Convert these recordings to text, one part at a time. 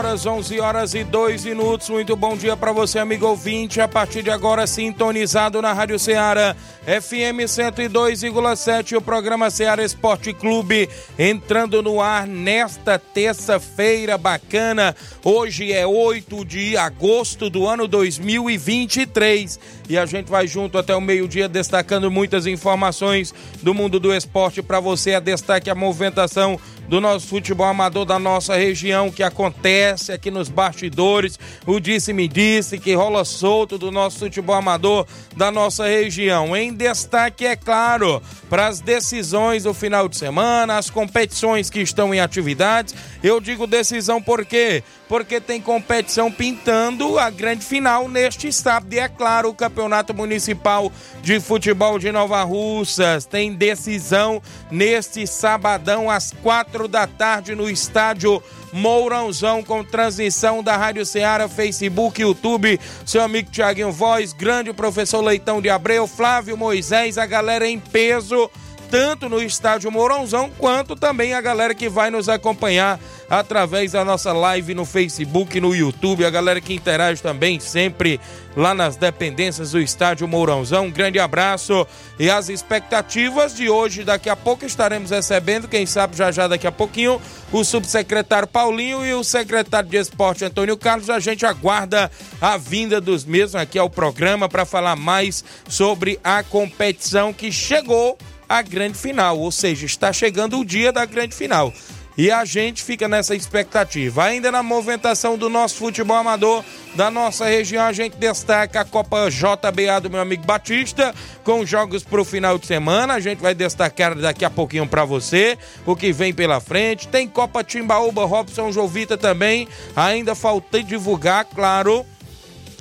Horas, 11 horas e 2 minutos. Muito bom dia para você, amigo ouvinte. A partir de agora, sintonizado na Rádio Ceará, FM 102,7, o programa Ceará Esporte Clube, entrando no ar nesta terça-feira bacana. Hoje é 8 de agosto do ano 2023 e a gente vai junto até o meio-dia destacando muitas informações do mundo do esporte para você. A destaque a movimentação do nosso futebol amador da nossa região que acontece aqui nos bastidores. O disse-me disse que rola solto do nosso futebol amador da nossa região. Em destaque, é claro, para as decisões do final de semana, as competições que estão em atividades. Eu digo decisão por quê? Porque tem competição pintando a grande final neste sábado. E é claro, o Campeonato Municipal de Futebol de Nova Russas tem decisão neste sabadão às quatro da tarde no estádio Mourãozão, com transmissão da Rádio Ceará, Facebook, YouTube. Seu amigo Tiaguinho Voz, grande professor Leitão de Abreu, Flávio Moisés, a galera em peso tanto no estádio Mourãozão, quanto também a galera que vai nos acompanhar através da nossa live no Facebook, no YouTube, a galera que interage também sempre lá nas dependências do estádio Mourãozão. Um grande abraço e as expectativas de hoje, daqui a pouco estaremos recebendo, quem sabe já já daqui a pouquinho, o subsecretário Paulinho e o secretário de Esporte Antônio Carlos. A gente aguarda a vinda dos mesmos aqui ao programa para falar mais sobre a competição que chegou a grande final, ou seja, está chegando o dia da grande final. E a gente fica nessa expectativa. Ainda na movimentação do nosso futebol amador da nossa região, a gente destaca a Copa JBA do meu amigo Batista, com jogos para o final de semana. A gente vai destacar daqui a pouquinho para você o que vem pela frente. Tem Copa Timbaúba, Robson Jovita também. Ainda falta divulgar, claro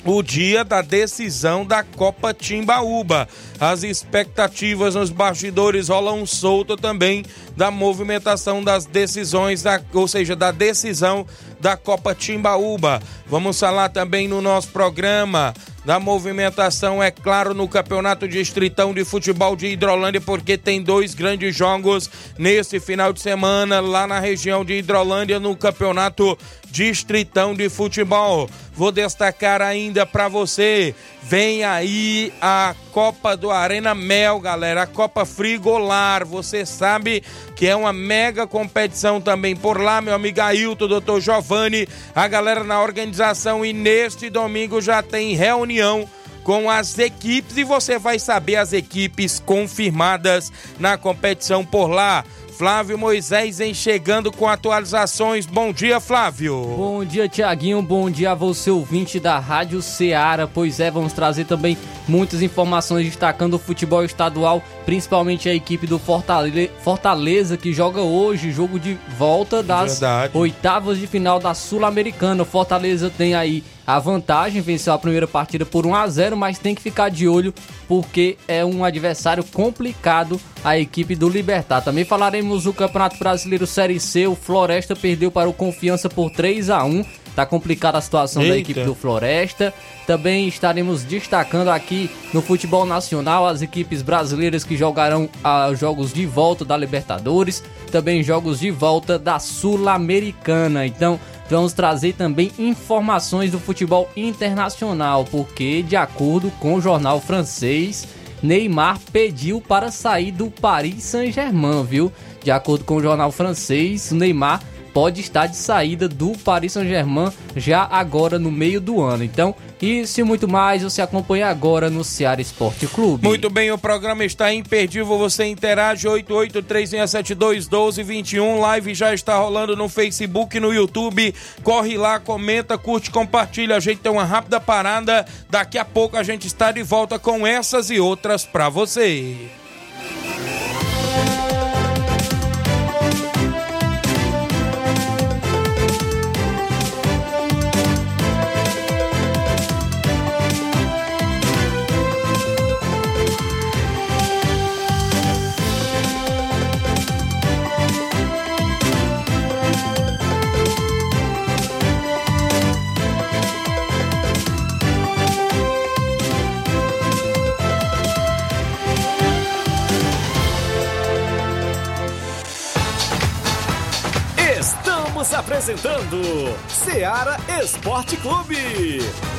o dia da decisão da Copa Timbaúba. As expectativas nos bastidores rolam solto também da movimentação das decisões, da, ou seja, da decisão da Copa Timbaúba. Vamos falar também no nosso programa da movimentação, é claro, no Campeonato Distritão de Futebol de Hidrolândia, porque tem dois grandes jogos nesse final de semana lá na região de Hidrolândia no Campeonato Distritão de Futebol. Vou destacar ainda para você, vem aí a Copa do Arena Mel, galera, a Copa Frigolar. Você sabe que é uma mega competição também por lá, meu amigo Ailton, doutor Giovanni, a galera na organização e neste domingo já tem reunião com as equipes e você vai saber as equipes confirmadas na competição por lá. Flávio Moisés em chegando com atualizações. Bom dia, Flávio. Bom dia, Tiaguinho. Bom dia a você, ouvinte da Rádio Ceará. Pois é, vamos trazer também muitas informações destacando o futebol estadual, principalmente a equipe do Fortaleza, que joga hoje, jogo de volta das Verdade. oitavas de final da Sul-Americana. Fortaleza tem aí a vantagem, venceu a primeira partida por 1 a 0, mas tem que ficar de olho porque é um adversário complicado a equipe do Libertar. Também falaremos do Campeonato Brasileiro Série C, o Floresta perdeu para o Confiança por 3 a 1. Tá complicada a situação Eita. da equipe do Floresta. Também estaremos destacando aqui no futebol nacional as equipes brasileiras que jogarão ah, jogos de volta da Libertadores, também jogos de volta da Sul-Americana. Então, vamos trazer também informações do futebol internacional, porque, de acordo com o jornal francês, Neymar pediu para sair do Paris Saint-Germain, viu? De acordo com o jornal francês, Neymar pode estar de saída do Paris Saint-Germain já agora no meio do ano. Então, isso e muito mais você acompanha agora no Ceará Esporte Clube. Muito bem, o programa está imperdível. Você interage 8836721221. Live já está rolando no Facebook no YouTube. Corre lá, comenta, curte, compartilha. A gente tem uma rápida parada. Daqui a pouco a gente está de volta com essas e outras para você. Esporte Clube.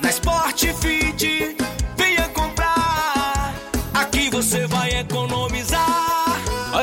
Na Sport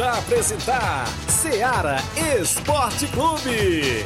A apresentar Seara Esporte Clube.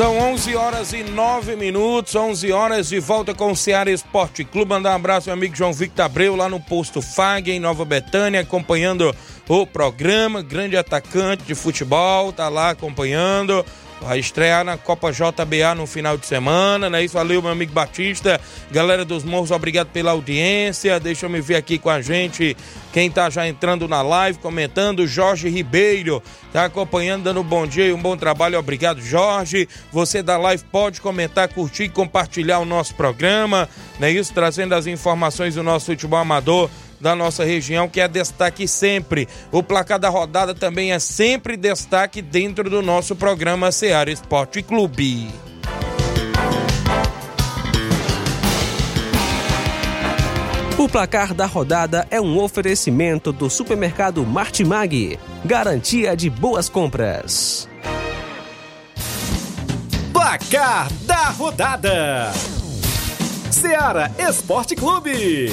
São 11 horas e 9 minutos, 11 horas de volta com o Ceará Esporte Clube. Mandar um abraço ao amigo João Victor Abreu lá no posto FAG, em Nova Betânia, acompanhando o programa. Grande atacante de futebol, tá lá acompanhando. Vai estrear na Copa JBA no final de semana, né? Isso, valeu, meu amigo Batista. Galera dos Morros, obrigado pela audiência. Deixa eu me ver aqui com a gente quem tá já entrando na live, comentando. Jorge Ribeiro tá acompanhando, dando um bom dia e um bom trabalho. Obrigado, Jorge. Você da live pode comentar, curtir e compartilhar o nosso programa, né? Isso, trazendo as informações do nosso futebol amador da nossa região, que é destaque sempre. O placar da rodada também é sempre destaque dentro do nosso programa Seara Esporte Clube. O placar da rodada é um oferecimento do supermercado Martimag. Garantia de boas compras. Placar da rodada: Seara Esporte Clube.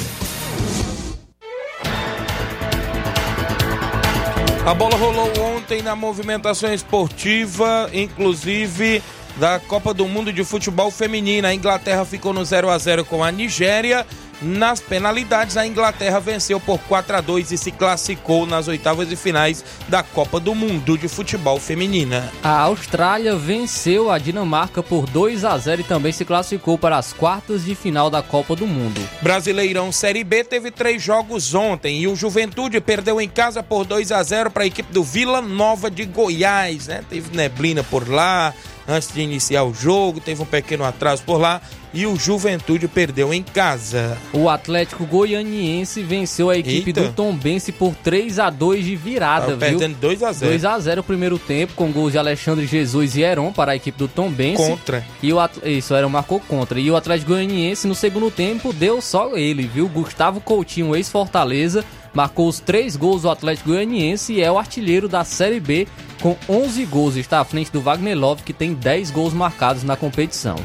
A bola rolou ontem na movimentação esportiva, inclusive da Copa do Mundo de Futebol Feminino. A Inglaterra ficou no 0 a 0 com a Nigéria nas penalidades, a Inglaterra venceu por 4 a 2 e se classificou nas oitavas de finais da Copa do Mundo de Futebol Feminina. A Austrália venceu a Dinamarca por 2 a 0 e também se classificou para as quartas de final da Copa do Mundo. Brasileirão Série B teve três jogos ontem e o Juventude perdeu em casa por 2 a 0 para a equipe do Vila Nova de Goiás, né? Teve neblina por lá, antes de iniciar o jogo, teve um pequeno atraso por lá e o Juventude perdeu em casa. O Atlético Goianiense venceu a equipe Eita. do Tombense por 3 a 2 de virada, Tava viu? perdendo 2 a 0 2 a 0 o primeiro tempo, com gols de Alexandre Jesus e Heron para a equipe do Tombense. contra. E o At- Isso, Heron marcou contra. E o Atlético Goianiense no segundo tempo deu só ele, viu? Gustavo Coutinho, ex-Fortaleza, marcou os três gols do Atlético Goianiense e é o artilheiro da Série B com 11 gols. Está à frente do Wagner Love, que tem 10 gols marcados na competição.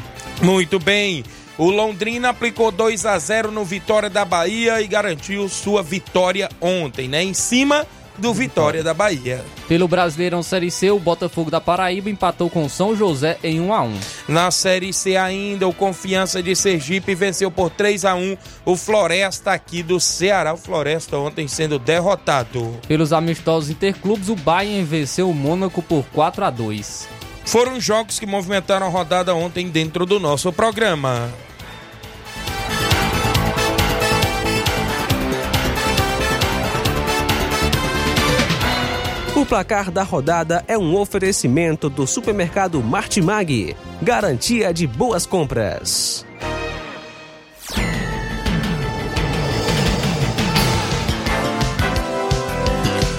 Muito bem. O Londrina aplicou 2 a 0 no Vitória da Bahia e garantiu sua vitória ontem, né? Em cima do Vitória da Bahia. Pelo Brasileirão Série C, o Botafogo da Paraíba empatou com São José em 1 a 1. Na Série C ainda, o Confiança de Sergipe venceu por 3 a 1 o Floresta aqui do Ceará. O Floresta ontem sendo derrotado. Pelos amistosos interclubes, o Bayern venceu o Mônaco por 4 a 2. Foram jogos que movimentaram a rodada ontem dentro do nosso programa. O placar da rodada é um oferecimento do supermercado Martimag. Garantia de boas compras.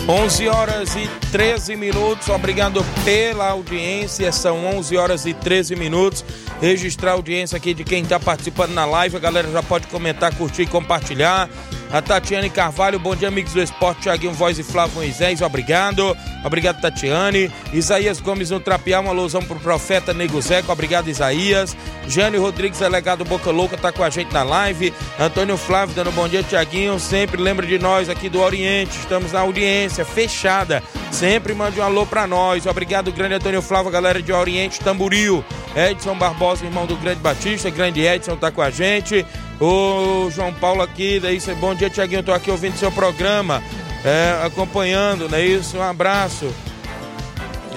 11 horas e 13 minutos. Obrigado pela audiência. São 11 horas e 13 minutos. Registrar a audiência aqui de quem está participando na live. A galera já pode comentar, curtir e compartilhar. A Tatiane Carvalho, bom dia, amigos do esporte. Tiaguinho Voz e Flávio Moisés, obrigado. Obrigado, Tatiane. Isaías Gomes no Trapiá, uma alusão pro profeta Nego Zeco. Obrigado, Isaías. Jânio Rodrigues, delegado Boca Louca, tá com a gente na live. Antônio Flávio dando bom dia, Tiaguinho. Sempre lembra de nós aqui do Oriente. Estamos na audiência fechada. Sempre mande um alô pra nós. Obrigado, grande Antônio Flávio, galera de Oriente, Tamburil. Edson Barbosa, irmão do Grande Batista. Grande Edson tá com a gente. O João Paulo aqui, daí cê- bom dia, Tiaguinho. Tô aqui ouvindo seu programa, é, acompanhando, não é isso? Um abraço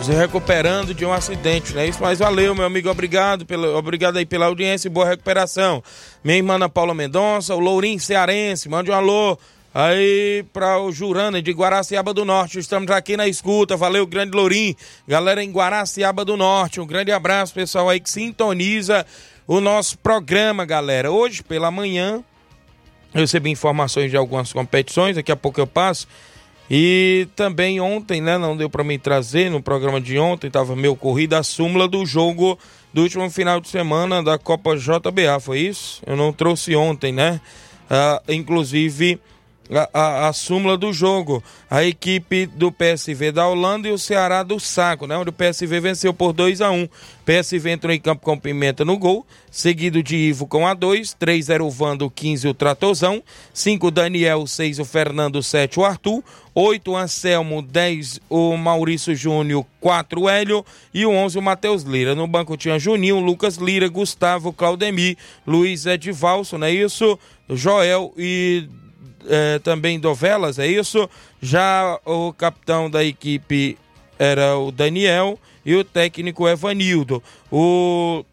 se recuperando de um acidente, né? Isso, mas valeu, meu amigo, obrigado, pelo, obrigado aí pela audiência e boa recuperação. Minha irmã Ana Paula Mendonça, o Lourinho Cearense, mande um alô aí para o Jurana de Guaraciaba do Norte. Estamos aqui na escuta, valeu, grande Lourinho. Galera em Guaraciaba do Norte, um grande abraço, pessoal aí que sintoniza o nosso programa, galera. Hoje pela manhã, eu recebi informações de algumas competições, daqui a pouco eu passo. E também ontem, né, não deu para mim trazer no programa de ontem, estava meio corrido a súmula do jogo do último final de semana da Copa JBA, foi isso? Eu não trouxe ontem, né? Ah, inclusive a, a, a súmula do jogo. A equipe do PSV da Holanda e o Ceará do Saco, né? Onde o PSV venceu por 2 a 1 PSV entrou em campo com Pimenta no gol, seguido de Ivo com a 2, 3 era o Vando, 15 o Tratozão, 5 o Daniel, 6 o Fernando, 7 o Arthur, 8 o Anselmo, 10 o Maurício Júnior, 4 o Hélio e o 11 o Matheus Lira. No banco tinha Juninho, Lucas Lira, Gustavo, Claudemir, Luiz Edvalso, não é isso? Joel e eh, também Dovelas, é isso? Já o capitão da equipe era o Daniel e o técnico Evanildo. O,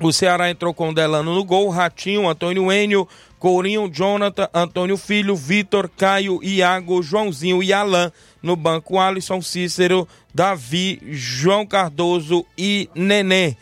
o Ceará entrou com o Delano no gol, Ratinho, Antônio Enio, Courinho, Jonathan, Antônio Filho, Vitor, Caio, Iago, Joãozinho e Alain. No banco, Alisson, Cícero, Davi, João Cardoso e Nenê.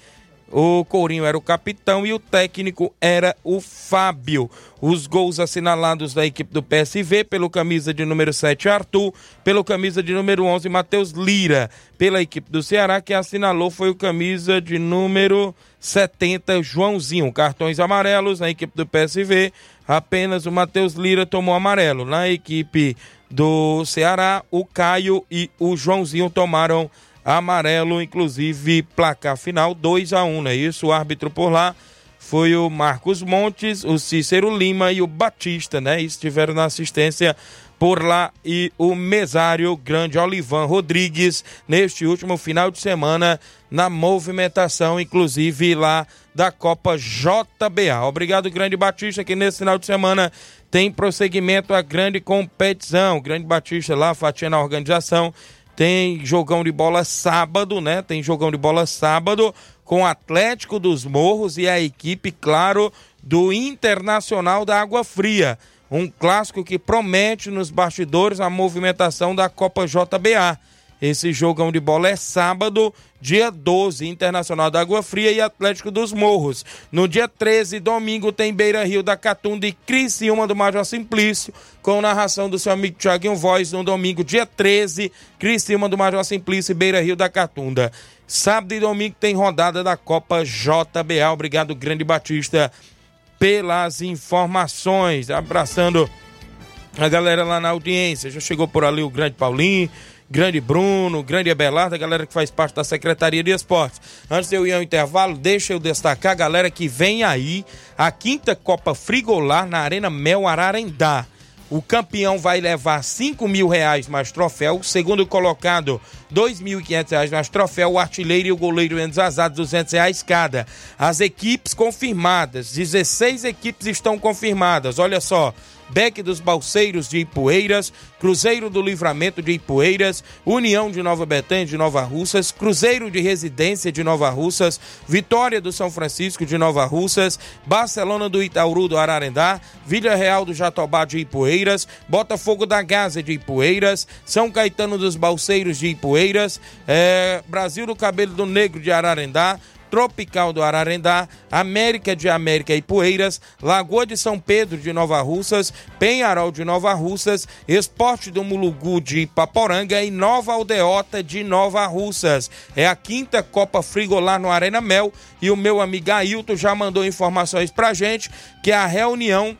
O Courinho era o capitão e o técnico era o Fábio. Os gols assinalados da equipe do PSV pelo camisa de número 7 Arthur, pelo camisa de número 11 Matheus Lira. Pela equipe do Ceará que assinalou foi o camisa de número 70 Joãozinho. Cartões amarelos na equipe do PSV, apenas o Matheus Lira tomou amarelo. Na equipe do Ceará, o Caio e o Joãozinho tomaram amarelo, inclusive placar final 2 a 1 não é isso? O árbitro por lá foi o Marcos Montes, o Cícero Lima e o Batista, né? Estiveram na assistência por lá e o mesário grande Olivan Rodrigues neste último final de semana na movimentação, inclusive lá da Copa JBA. Obrigado, Grande Batista, que nesse final de semana tem prosseguimento a grande competição. Grande Batista lá, fatia na organização. Tem jogão de bola sábado, né? Tem jogão de bola sábado com o Atlético dos Morros e a equipe, claro, do Internacional da Água Fria. Um clássico que promete nos bastidores a movimentação da Copa JBA. Esse jogão de bola é sábado, dia 12, Internacional da Água Fria e Atlético dos Morros. No dia 13, domingo, tem Beira Rio da Catunda e Criciúma do Major Simplício, com narração do seu amigo Thiaguinho Voz. No domingo, dia 13, Criciúma do Major Simplício e Beira Rio da Catunda. Sábado e domingo tem rodada da Copa JBA. Obrigado, Grande Batista pelas informações. Abraçando a galera lá na audiência. Já chegou por ali o grande Paulinho, grande Bruno, grande Abelardo, a galera que faz parte da Secretaria de Esportes. Antes de eu ir ao intervalo, deixa eu destacar a galera que vem aí, a quinta Copa Frigolar na Arena Mel Ararendá. O campeão vai levar 5 mil reais mais troféu. O segundo colocado, 2.500 reais mais troféu. O artilheiro e o goleiro Enzazado, 200 reais cada. As equipes confirmadas, 16 equipes estão confirmadas. Olha só, Beck dos Balseiros de Ipueiras, Cruzeiro do Livramento de Ipueiras, União de Nova Betânia de Nova Russas, Cruzeiro de Residência de Nova Russas, Vitória do São Francisco de Nova Russas, Barcelona do Itauru do Ararendá, Vila Real do Jatobá de Ipueiras, Botafogo da Gaza de Ipueiras, São Caetano dos Balseiros de Ipueiras, é, Brasil do Cabelo do Negro de Ararendá, Tropical do Ararendá, América de América e Poeiras, Lagoa de São Pedro de Nova Russas, Penharol de Nova Russas, Esporte do Mulugu de Paporanga e Nova Aldeota de Nova Russas. É a quinta Copa Frigolar no Arena Mel e o meu amigo Ailton já mandou informações pra gente que a reunião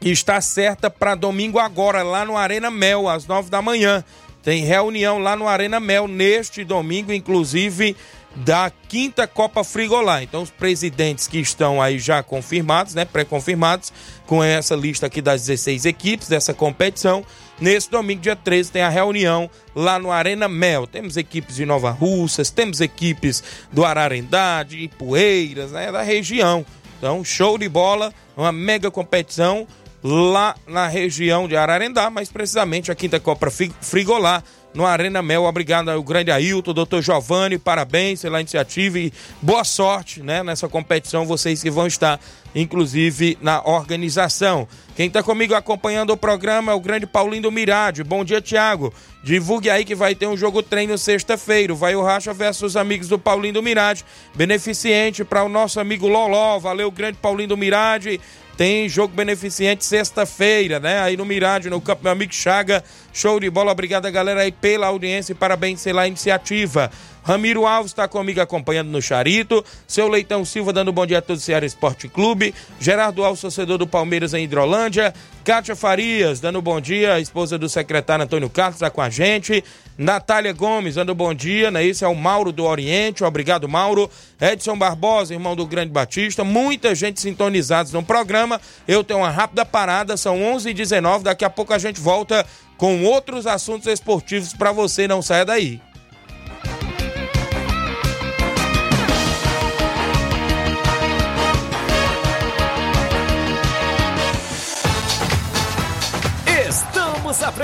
está certa para domingo agora, lá no Arena Mel, às nove da manhã. Tem reunião lá no Arena Mel neste domingo, inclusive da quinta Copa Frigolar. Então, os presidentes que estão aí já confirmados, né, pré-confirmados, com essa lista aqui das 16 equipes dessa competição. Nesse domingo, dia 13, tem a reunião lá no Arena Mel. Temos equipes de Nova Russas, temos equipes do Ararendá, de Ipueiras, né, da região. Então, show de bola, uma mega competição lá na região de Ararendá, mais precisamente a quinta Copa Frigolar no Arena Mel. Obrigado ao grande Ailton, doutor Giovanni, parabéns pela iniciativa e boa sorte né, nessa competição, vocês que vão estar, inclusive, na organização. Quem está comigo acompanhando o programa é o grande Paulinho do Mirade. Bom dia, Tiago. Divulgue aí que vai ter um jogo treino sexta-feira. Vai o Racha versus os amigos do Paulinho do Mirade. Beneficiente para o nosso amigo Loló. Valeu, grande Paulinho do Mirade. Tem jogo beneficente sexta-feira, né? Aí no Mirade, no campo, meu amigo Chaga. Show de bola. Obrigado, galera, aí pela audiência e parabéns pela iniciativa. Ramiro Alves está comigo acompanhando no Charito. Seu Leitão Silva dando bom dia a todos do Ceará Esporte Clube. Gerardo Alves, torcedor do Palmeiras em Hidrolândia. Kátia Farias dando bom dia. A esposa do secretário Antônio Carlos está com a gente. Natália Gomes dando bom dia. Né? Esse é o Mauro do Oriente. Obrigado, Mauro. Edson Barbosa, irmão do Grande Batista. Muita gente sintonizados no programa. Eu tenho uma rápida parada. São 11h19. Daqui a pouco a gente volta com outros assuntos esportivos para você. Não saia daí.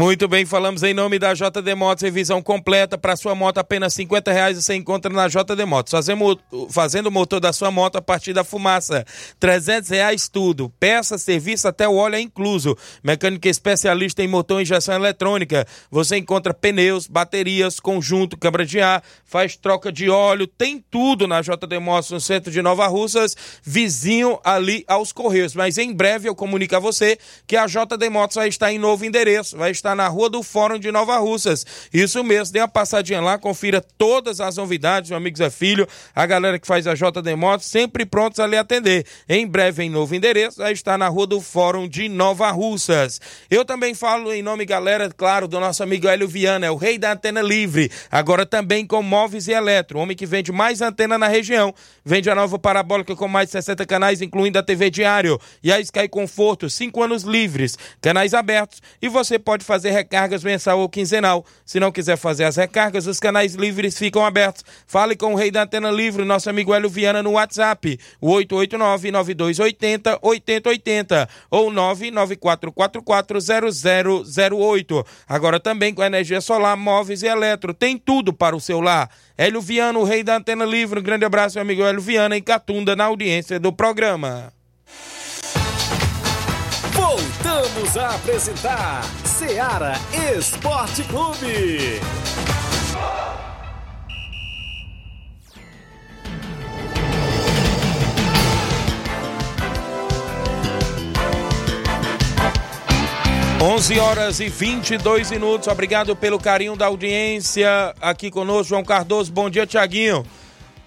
Muito bem, falamos em nome da JD Motos, revisão completa para sua moto apenas 50 reais você encontra na JD Motos. Fazendo, o motor da sua moto a partir da fumaça, 300 reais tudo. Peça, serviço, até o óleo é incluso. Mecânica especialista em motor e injeção eletrônica. Você encontra pneus, baterias, conjunto, câmara de ar, faz troca de óleo, tem tudo na JD Motos no centro de Nova Russas, vizinho ali aos Correios. Mas em breve eu comunico a você que a JD Motos vai estar em novo endereço, vai estar na Rua do Fórum de Nova Russas. Isso mesmo, dê uma passadinha lá, confira todas as novidades, meu amigo Zé Filho, a galera que faz a JD Motos, sempre prontos a lhe atender. Em breve, em novo endereço, vai estar na Rua do Fórum de Nova Russas. Eu também falo em nome, galera, claro, do nosso amigo Hélio Viana, é o rei da antena livre, agora também com móveis e eletro, homem que vende mais antena na região. Vende a nova parabólica com mais de 60 canais, incluindo a TV Diário e a Sky Conforto, 5 anos livres, canais abertos e você pode fazer recargas mensal ou quinzenal. Se não quiser fazer as recargas, os canais livres ficam abertos. Fale com o rei da antena livre, nosso amigo Hélio Viana, no WhatsApp, o 889-9280-8080 ou 994440008. Agora também com energia solar, móveis e eletro. Tem tudo para o seu lar. Hélio Viana, o rei da antena livre. Um grande abraço, meu amigo Hélio Viana, em Catunda, na audiência do programa. Voltamos a apresentar Seara Esporte Clube. 11 horas e 22 minutos. Obrigado pelo carinho da audiência aqui conosco, João Cardoso. Bom dia, Tiaguinho.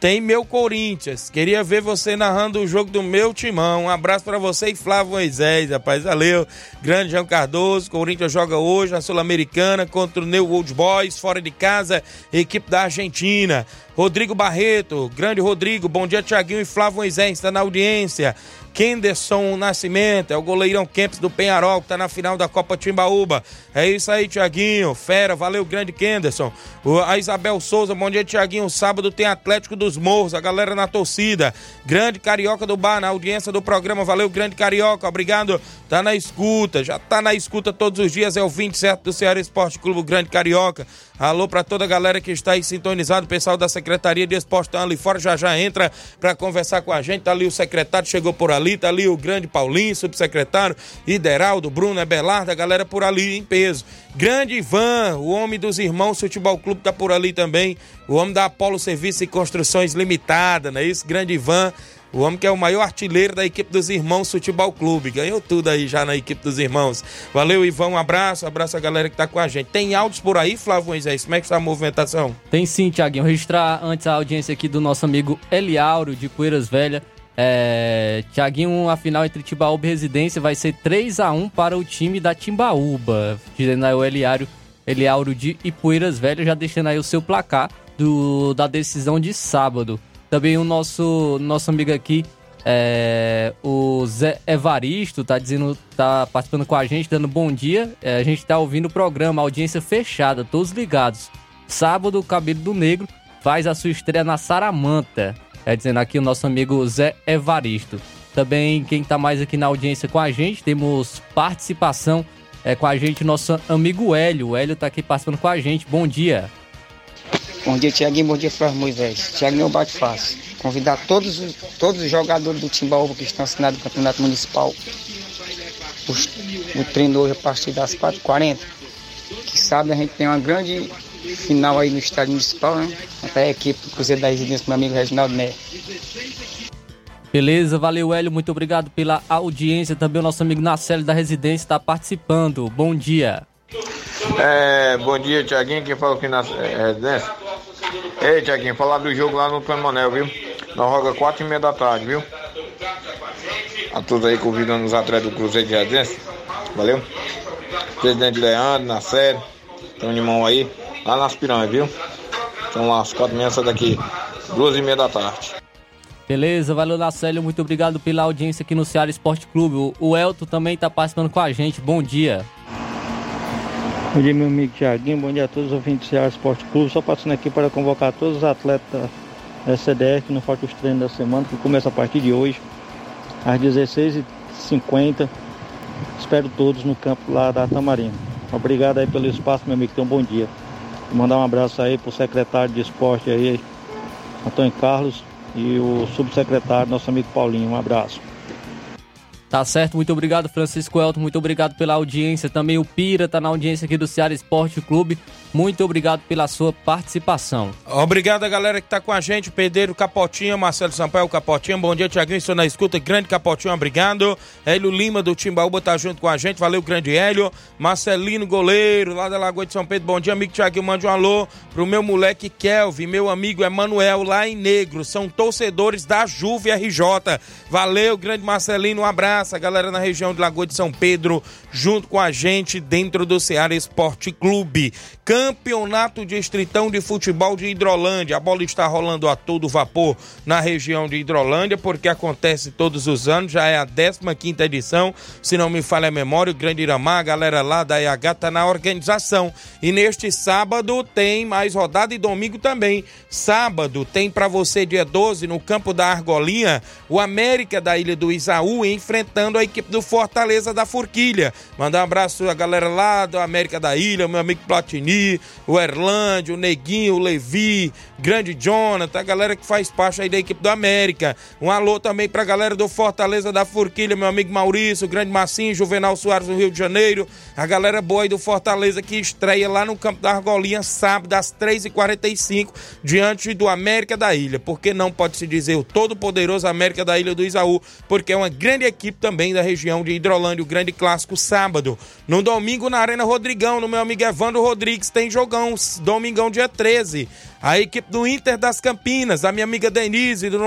Tem meu Corinthians. Queria ver você narrando o jogo do meu timão. Um abraço para você e Flávio Moisés, rapaz. Valeu. Grande João Cardoso. Corinthians joga hoje na Sul-Americana contra o New Old Boys, fora de casa, equipe da Argentina. Rodrigo Barreto, grande Rodrigo. Bom dia, Tiaguinho e Flávio Moisés. Está na audiência. Kenderson Nascimento, é o goleirão Kempis do Penharol, que tá na final da Copa Timbaúba. É isso aí, Tiaguinho. Fera, valeu, grande Kenderson. A Isabel Souza, bom dia, Tiaguinho. Sábado tem Atlético dos Morros, a galera na torcida. Grande Carioca do Bar, na audiência do programa. Valeu, grande Carioca, obrigado. Tá na escuta, já tá na escuta todos os dias. É o 27 do Ceará Esporte Clube Grande Carioca. Alô para toda a galera que está aí sintonizado, pessoal da Secretaria de Esporte tá ali fora, já já entra para conversar com a gente. Tá ali o secretário, chegou por ali, tá ali o grande Paulinho, subsecretário, Ideraldo, Bruno, Ebelardo, a galera por ali em peso. Grande Ivan, o homem dos irmãos Futebol Clube tá por ali também, o homem da Apolo Serviço e Construções Limitada, não é isso? Grande Ivan o homem que é o maior artilheiro da equipe dos Irmãos Futebol Clube. Ganhou tudo aí já na equipe dos Irmãos. Valeu, Ivan. Um abraço. Um abraço a galera que tá com a gente. Tem áudios por aí, Flávio Moisés? Como é que está a movimentação? Tem sim, Tiaguinho. Registrar antes a audiência aqui do nosso amigo Eliauro, de Poeiras Velha. É, Tiaguinho, a final entre Timbaúba e Residência vai ser 3 a 1 para o time da Timbaúba. Dizendo aí o Eliário, Eliauro de Ipueiras Velha, já deixando aí o seu placar do, da decisão de sábado. Também o nosso, nosso amigo aqui, é, o Zé Evaristo, tá dizendo, tá participando com a gente, dando bom dia. É, a gente tá ouvindo o programa, audiência fechada, todos ligados. Sábado, o Cabelo do Negro faz a sua estreia na Saramanta. É dizendo aqui o nosso amigo Zé Evaristo. Também quem tá mais aqui na audiência com a gente, temos participação é, com a gente, nosso amigo Hélio. O Hélio tá aqui participando com a gente. Bom dia. Bom dia, Tiaguinho. Bom dia, Flávio Moisés. Tiaguinho bate fácil. Convidar todos, os, todos os jogadores do Timbaúba que estão assinados no Campeonato Municipal. Os, o treino hoje a partir das 4h40. Que sábado a gente tem uma grande final aí no estádio municipal, né? Até a equipe do Cruzeiro da Residência, meu amigo Reginaldo Né. Beleza, valeu Hélio, muito obrigado pela audiência. Também o nosso amigo Nacélio da Residência está participando. Bom dia. É, bom dia, Tiaguinho. Quem fala aqui na é, residência? Ei, Tiaguinho, falar do jogo lá no Manel, viu? Na roga 4 e meia da tarde, viu? A todos aí convidando os atletas do Cruzeiro de Residência. Valeu? Presidente Leandro, na série. Tem um limão aí. Lá nas piranhas, viu? Então lá, às 4 e meia, daqui. Duas e meia da tarde. Beleza, valeu Nacélio, muito obrigado pela audiência aqui no Ceará Esporte Clube. O Elton também está participando com a gente, bom dia. Bom dia, meu amigo Tiaguinho. Bom dia a todos os ouvintes do Esporte Clube. Só passando aqui para convocar todos os atletas da CDF, que não falta os treinos da semana, que começa a partir de hoje, às 16h50. Espero todos no campo lá da Tamarina. Obrigado aí pelo espaço, meu amigo. Tenha um bom dia. Vou mandar um abraço aí pro secretário de esporte aí, Antônio Carlos, e o subsecretário, nosso amigo Paulinho. Um abraço. Tá certo, muito obrigado Francisco Elton, muito obrigado pela audiência. Também o Pira tá na audiência aqui do Ceará Esporte Clube. Muito obrigado pela sua participação. Obrigado a galera que tá com a gente, Pedreiro Capotinha, Marcelo Sampaio Capotinha, bom dia Tiaguinho, estou na escuta, grande Capotinha, obrigado. Hélio Lima do Timbaúba tá junto com a gente, valeu grande Hélio. Marcelino Goleiro, lá da Lagoa de São Pedro, bom dia amigo Tiaguinho, mande um alô pro meu moleque Kelvin, meu amigo Emanuel lá em Negro, são torcedores da Juve RJ. Valeu, grande Marcelino, um abraço, a galera na região de Lagoa de São Pedro, junto com a gente dentro do Ceará Esporte Clube. Campeonato Distritão de Futebol de Hidrolândia. A bola está rolando a todo vapor na região de Hidrolândia, porque acontece todos os anos, já é a 15 edição, se não me falha a memória, o Grande Iramá, a galera lá da EH está na organização. E neste sábado tem mais rodada e domingo também. Sábado tem para você, dia 12, no campo da Argolinha, o América da Ilha do Isaú enfrentando a equipe do Fortaleza da Forquilha. Mandar um abraço a galera lá do América da Ilha, meu amigo Platini, o Erlândio, o Neguinho, o Levi, grande Jonathan, a galera que faz parte aí da equipe do América. Um alô também pra galera do Fortaleza da Forquilha, meu amigo Maurício, o grande Massinho, Juvenal Soares do Rio de Janeiro, a galera boa aí do Fortaleza que estreia lá no campo da Argolinha sábado às 3h45 diante do América da Ilha. Porque não pode se dizer o todo-poderoso América da Ilha do Isaú, porque é uma grande equipe também da região de Hidrolândia, o grande clássico sábado. No domingo na Arena Rodrigão, no meu amigo Evandro Rodrigues, tem jogão, domingão dia 13. A equipe do Inter das Campinas, a minha amiga Denise e do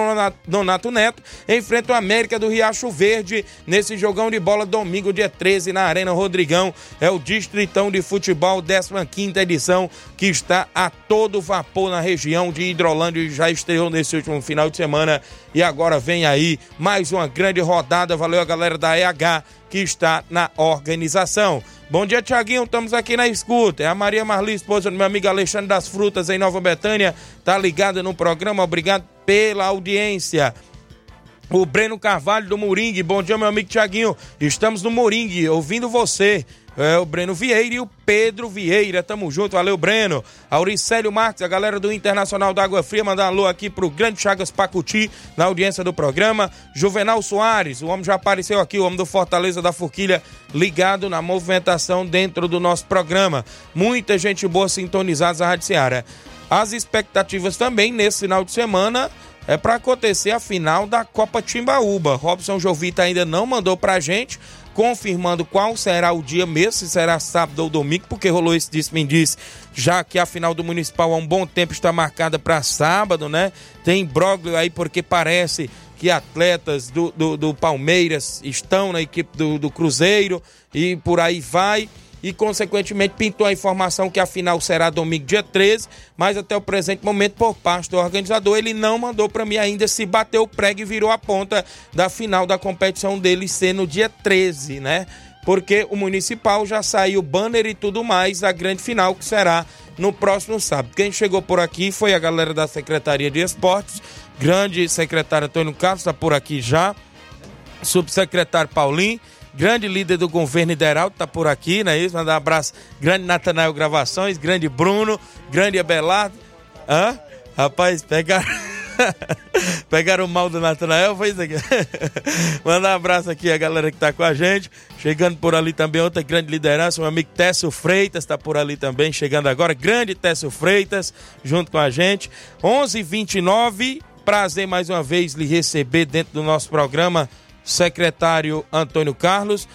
Donato Neto, enfrenta o América do Riacho Verde nesse jogão de bola domingo, dia 13, na Arena Rodrigão. É o Distritão de Futebol, 15 edição, que está a todo vapor na região de Hidrolândia e já estreou nesse último final de semana. E agora vem aí mais uma grande rodada. Valeu a galera da EH que está na organização. Bom dia, Tiaguinho. Estamos aqui na escuta. É a Maria Marli, esposa do meu amigo Alexandre das Frutas, em Nova Betânia. Tá ligada no programa. Obrigado pela audiência. O Breno Carvalho do Moringue. Bom dia, meu amigo Tiaguinho. Estamos no Moringue, ouvindo você. É o Breno Vieira e o Pedro Vieira. Tamo junto, valeu, Breno. Auricélio Marques, a galera do Internacional da Água Fria, mandar um alô aqui pro Grande Chagas Pacuti, na audiência do programa. Juvenal Soares, o homem já apareceu aqui, o homem do Fortaleza da Forquilha, ligado na movimentação dentro do nosso programa. Muita gente boa sintonizada na Rádio Seara. As expectativas também nesse final de semana é para acontecer a final da Copa Timbaúba. Robson Jovita ainda não mandou pra gente, confirmando qual será o dia mesmo, se será sábado ou domingo, porque rolou esse disse-me-disse, já que a final do Municipal há um bom tempo está marcada para sábado, né? Tem imbróglio aí porque parece que atletas do, do, do Palmeiras estão na equipe do, do Cruzeiro e por aí vai e, consequentemente, pintou a informação que a final será domingo, dia 13, mas até o presente momento, por parte do organizador, ele não mandou para mim ainda se bateu o prego e virou a ponta da final da competição dele ser no dia 13, né? Porque o Municipal já saiu banner e tudo mais da grande final que será no próximo sábado. Quem chegou por aqui foi a galera da Secretaria de Esportes, grande secretário Antônio Carlos está por aqui já, subsecretário Paulinho grande líder do governo Ideraldo, tá por aqui, não é isso? Mandar um abraço, grande Natanael Gravações, grande Bruno, grande Abelardo. Hã? Rapaz, pegaram. pegaram o mal do Natanael, foi isso aqui. Mandar um abraço aqui a galera que tá com a gente. Chegando por ali também outra grande liderança, meu amigo Técio Freitas está por ali também, chegando agora. Grande Técio Freitas, junto com a gente. 11:29 h 29 prazer mais uma vez lhe receber dentro do nosso programa secretário Antônio Carlos,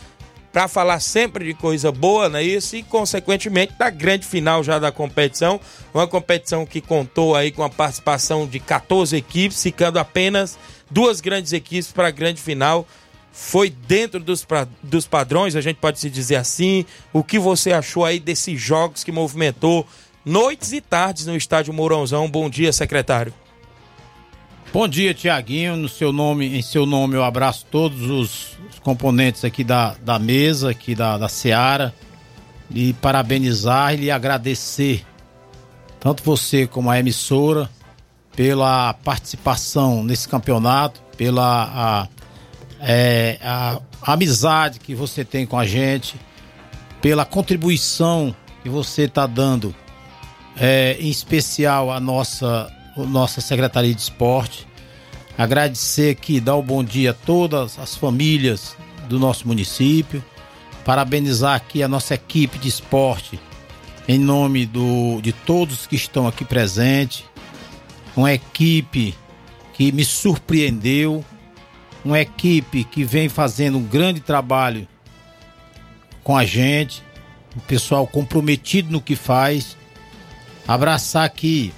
para falar sempre de coisa boa, não é isso? E, consequentemente, da grande final já da competição. Uma competição que contou aí com a participação de 14 equipes, ficando apenas duas grandes equipes para a grande final. Foi dentro dos, pra, dos padrões, a gente pode se dizer assim. O que você achou aí desses jogos que movimentou noites e tardes no estádio Mourãozão? Bom dia, secretário. Bom dia, Tiaguinho. No seu nome, em seu nome, eu abraço todos os, componentes aqui da, da mesa, aqui da, da Seara. E parabenizar e agradecer, tanto você como a emissora, pela participação nesse campeonato, pela a, é, a, amizade que você tem com a gente. pela contribuição que você está dando, é, em especial a nossa, nossa Secretaria de Esporte. Agradecer aqui, dar o bom dia a todas as famílias do nosso município. Parabenizar aqui a nossa equipe de esporte, em nome do, de todos que estão aqui presentes. Uma equipe que me surpreendeu, uma equipe que vem fazendo um grande trabalho com a gente, um pessoal comprometido no que faz. Abraçar aqui,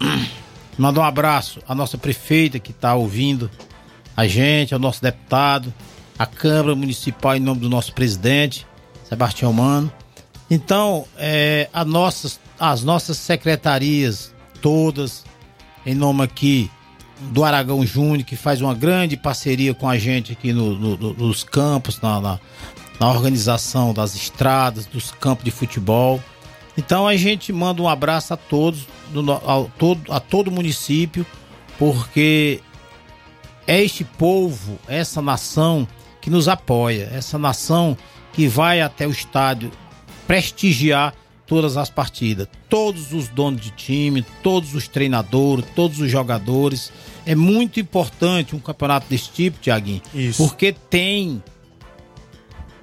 mandar um abraço à nossa prefeita que está ouvindo a gente, ao nosso deputado, à Câmara Municipal em nome do nosso presidente, Sebastião Mano. Então, é, a nossas, as nossas secretarias todas, em nome aqui do Aragão Júnior, que faz uma grande parceria com a gente aqui no, no, nos campos, na, na, na organização das estradas, dos campos de futebol. Então a gente manda um abraço a todos, a todo, a todo o município, porque é este povo, essa nação que nos apoia, essa nação que vai até o estádio prestigiar todas as partidas. Todos os donos de time, todos os treinadores, todos os jogadores. É muito importante um campeonato desse tipo, Tiaguinho, porque tem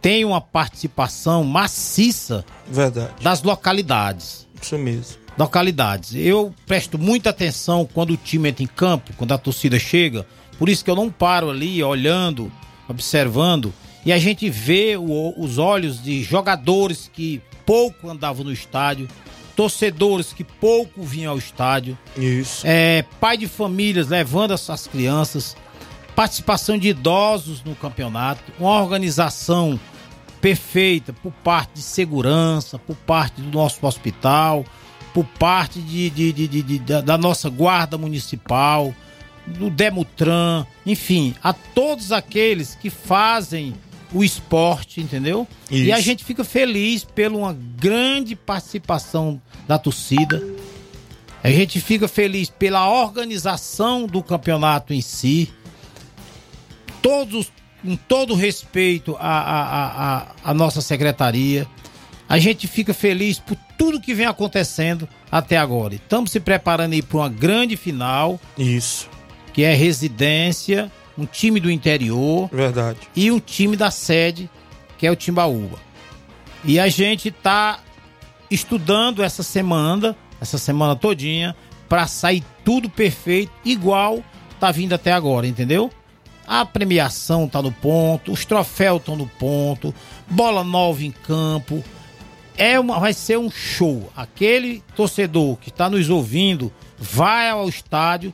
tem uma participação maciça Verdade. das localidades. Isso mesmo. Localidades. Eu presto muita atenção quando o time entra em campo, quando a torcida chega. Por isso que eu não paro ali olhando, observando. E a gente vê o, os olhos de jogadores que pouco andavam no estádio, torcedores que pouco vinham ao estádio. Isso. É, pai de famílias levando as suas crianças. Participação de idosos no campeonato. Uma organização perfeita por parte de segurança, por parte do nosso hospital, por parte de, de, de, de da nossa guarda municipal, do Demutran, enfim, a todos aqueles que fazem o esporte, entendeu? Isso. E a gente fica feliz pela uma grande participação da torcida. A gente fica feliz pela organização do campeonato em si. Todos com todo respeito à, à, à, à nossa secretaria. A gente fica feliz por tudo que vem acontecendo até agora. Estamos se preparando aí para uma grande final. Isso. Que é residência, um time do interior. Verdade. E um time da sede, que é o Timbaúba. E a gente está estudando essa semana, essa semana todinha, para sair tudo perfeito, igual tá vindo até agora, entendeu? A premiação tá no ponto, os troféus estão no ponto, bola nova em campo. É uma, vai ser um show. Aquele torcedor que está nos ouvindo vai ao estádio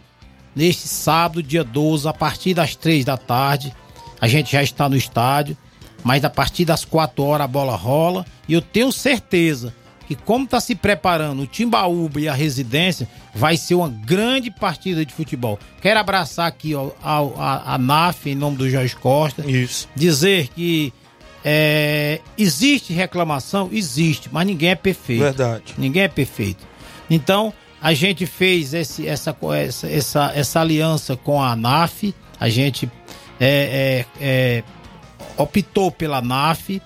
neste sábado, dia 12, a partir das 3 da tarde. A gente já está no estádio, mas a partir das 4 horas a bola rola. E eu tenho certeza que, como está se preparando o Timbaúba e a residência, vai ser uma grande partida de futebol. Quero abraçar aqui ó, a, a, a NAF, em nome do Jorge Costa. Isso. Dizer que é, existe reclamação? Existe, mas ninguém é perfeito. Verdade. Ninguém é perfeito. Então, a gente fez esse, essa, essa, essa, essa aliança com a NAF, a gente é, é, é, optou pela NAF,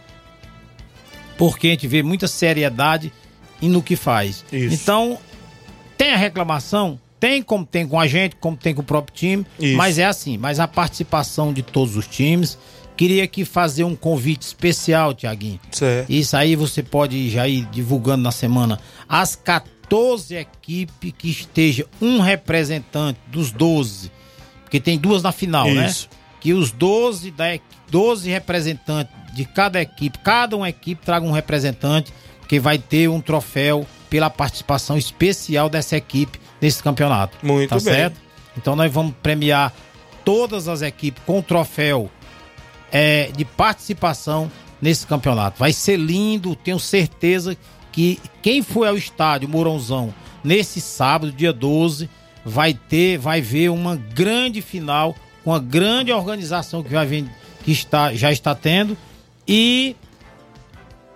porque a gente vê muita seriedade no que faz. Isso. Então, tem a reclamação? Tem como tem com a gente, como tem com o próprio time, Isso. mas é assim, mas a participação de todos os times. Queria aqui fazer um convite especial, Tiaguinho. Certo. Isso aí você pode já ir divulgando na semana. As 14 equipes que esteja um representante dos 12, porque tem duas na final, né? Isso. Que os 12, da, equi- 12 representantes de cada equipe, cada uma equipe traga um representante que vai ter um troféu pela participação especial dessa equipe nesse campeonato. Muito tá bem. certo? Então nós vamos premiar todas as equipes com troféu é, de participação nesse campeonato. Vai ser lindo, tenho certeza que quem for ao estádio Mourãozão nesse sábado, dia 12, vai ter, vai ver uma grande final com a grande organização que vai vir, que está, já está tendo e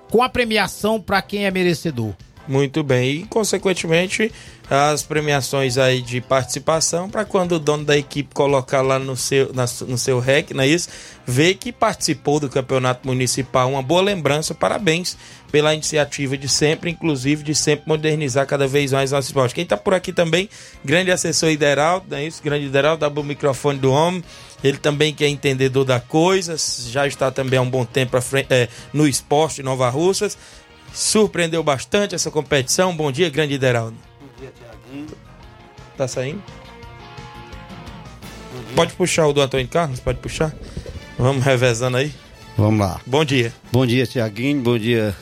com a premiação para quem é merecedor. Muito bem. E, consequentemente, as premiações aí de participação para quando o dono da equipe colocar lá no seu, na, no seu REC, não é isso? Ver que participou do campeonato municipal. Uma boa lembrança. Parabéns pela iniciativa de sempre, inclusive de sempre modernizar cada vez mais nosso esporte. Quem está por aqui também, grande assessor Ideraldo, não é isso? Grande Ideraldo, dá o microfone do homem. Ele também que é entendedor da coisa, já está também há um bom tempo frente, é, no esporte Nova Russas. Surpreendeu bastante essa competição. Bom dia, grande Ideraldo. Bom dia, Tiaguinho. Tá saindo? Pode puxar o do Antônio Carlos? Pode puxar? Vamos revezando aí. Vamos lá. Bom dia. Bom dia, Tiaguinho. Bom dia,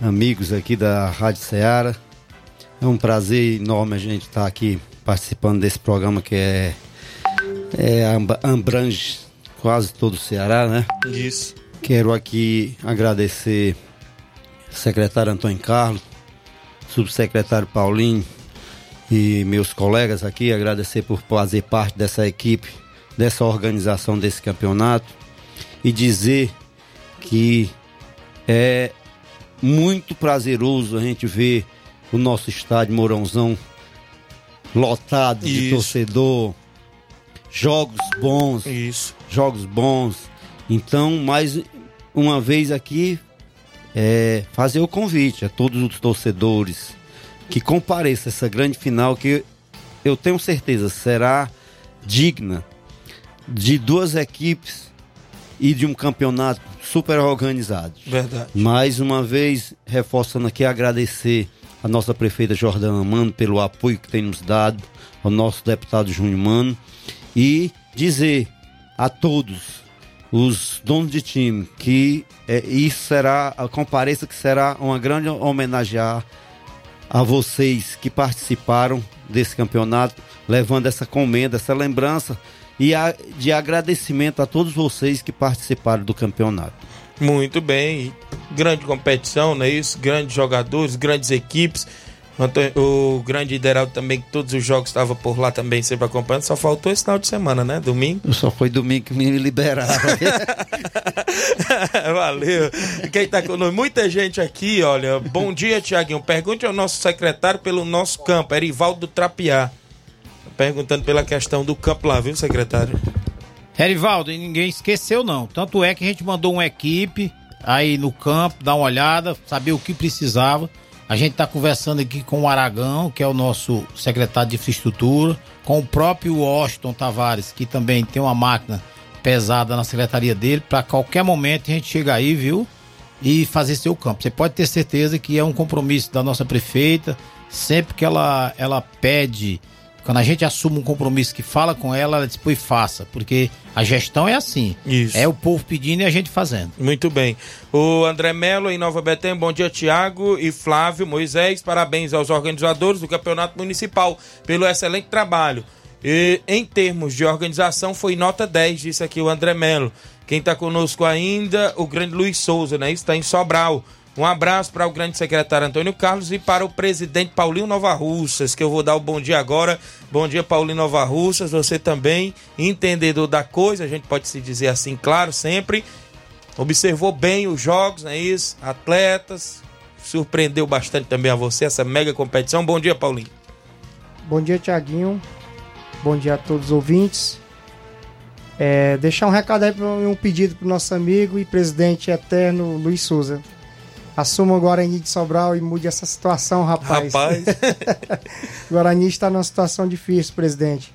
amigos aqui da Rádio Ceará. É um prazer enorme a gente estar aqui participando desse programa que é, é abrange quase todo o Ceará, né? Isso. Quero aqui agradecer ao secretário Antônio Carlos, subsecretário Paulinho e meus colegas aqui, agradecer por fazer parte dessa equipe, dessa organização desse campeonato e dizer que é muito prazeroso a gente ver o nosso estádio Mourãozão lotado de Isso. torcedor, jogos bons, Isso. jogos bons. Então, mais uma vez aqui, é, fazer o convite a todos os torcedores que compareçam a essa grande final que eu tenho certeza será digna de duas equipes e de um campeonato super organizado. Verdade. Mais uma vez, reforçando aqui, agradecer a nossa prefeita Jordana Mano pelo apoio que tem nos dado, ao nosso deputado Júnior Mano, e dizer a todos os donos de time que é, isso será, a compareça que será uma grande homenagear a vocês que participaram desse campeonato, levando essa comenda, essa lembrança e a, de agradecimento a todos vocês que participaram do campeonato. Muito bem. Grande competição, não é isso? Grandes jogadores, grandes equipes. O grande Ideraldo também, que todos os jogos estavam por lá também sempre acompanhando. Só faltou esse final de semana, né? Domingo. Só foi domingo que me liberaram. Valeu. Quem tá conosco? Muita gente aqui, olha. Bom dia, Tiaguinho. Pergunte ao nosso secretário pelo nosso campo, Erivaldo do Trapiá. Perguntando pela questão do campo lá, viu, secretário? Erivaldo, ninguém esqueceu não. Tanto é que a gente mandou uma equipe aí no campo, dar uma olhada, saber o que precisava. A gente está conversando aqui com o Aragão, que é o nosso secretário de infraestrutura, com o próprio Washington Tavares, que também tem uma máquina pesada na secretaria dele, para qualquer momento a gente chegar aí, viu? E fazer seu campo. Você pode ter certeza que é um compromisso da nossa prefeita, sempre que ela, ela pede quando a gente assume um compromisso que fala com ela, ela diz, pô, e faça, porque a gestão é assim. Isso. É o povo pedindo e a gente fazendo. Muito bem. O André Melo em Nova Betém, bom dia, Tiago e Flávio Moisés. Parabéns aos organizadores do Campeonato Municipal pelo excelente trabalho. E, em termos de organização, foi nota 10, disse aqui o André Melo. Quem está conosco ainda, o grande Luiz Souza, né? Está em Sobral. Um abraço para o grande secretário Antônio Carlos e para o presidente Paulinho Nova Russas, que eu vou dar o bom dia agora. Bom dia, Paulinho Nova Russas. Você também, entendedor da coisa, a gente pode se dizer assim, claro, sempre. Observou bem os jogos, não é isso? Atletas. Surpreendeu bastante também a você essa mega competição. Bom dia, Paulinho. Bom dia, Tiaguinho. Bom dia a todos os ouvintes. É, deixar um recado aí, um pedido para o nosso amigo e presidente eterno Luiz Souza. Assuma o Guarani de Sobral e mude essa situação, rapaz. Rapaz. o Guarani está numa situação difícil, presidente.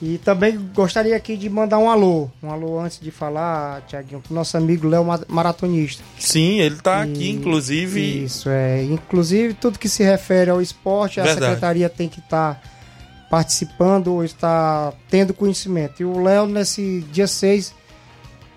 E também gostaria aqui de mandar um alô. Um alô antes de falar, Tiaguinho, pro nosso amigo Léo Maratonista. Sim, ele está aqui, inclusive. Isso, é. Inclusive, tudo que se refere ao esporte, a Verdade. secretaria tem que estar tá participando ou está tendo conhecimento. E o Léo, nesse dia 6,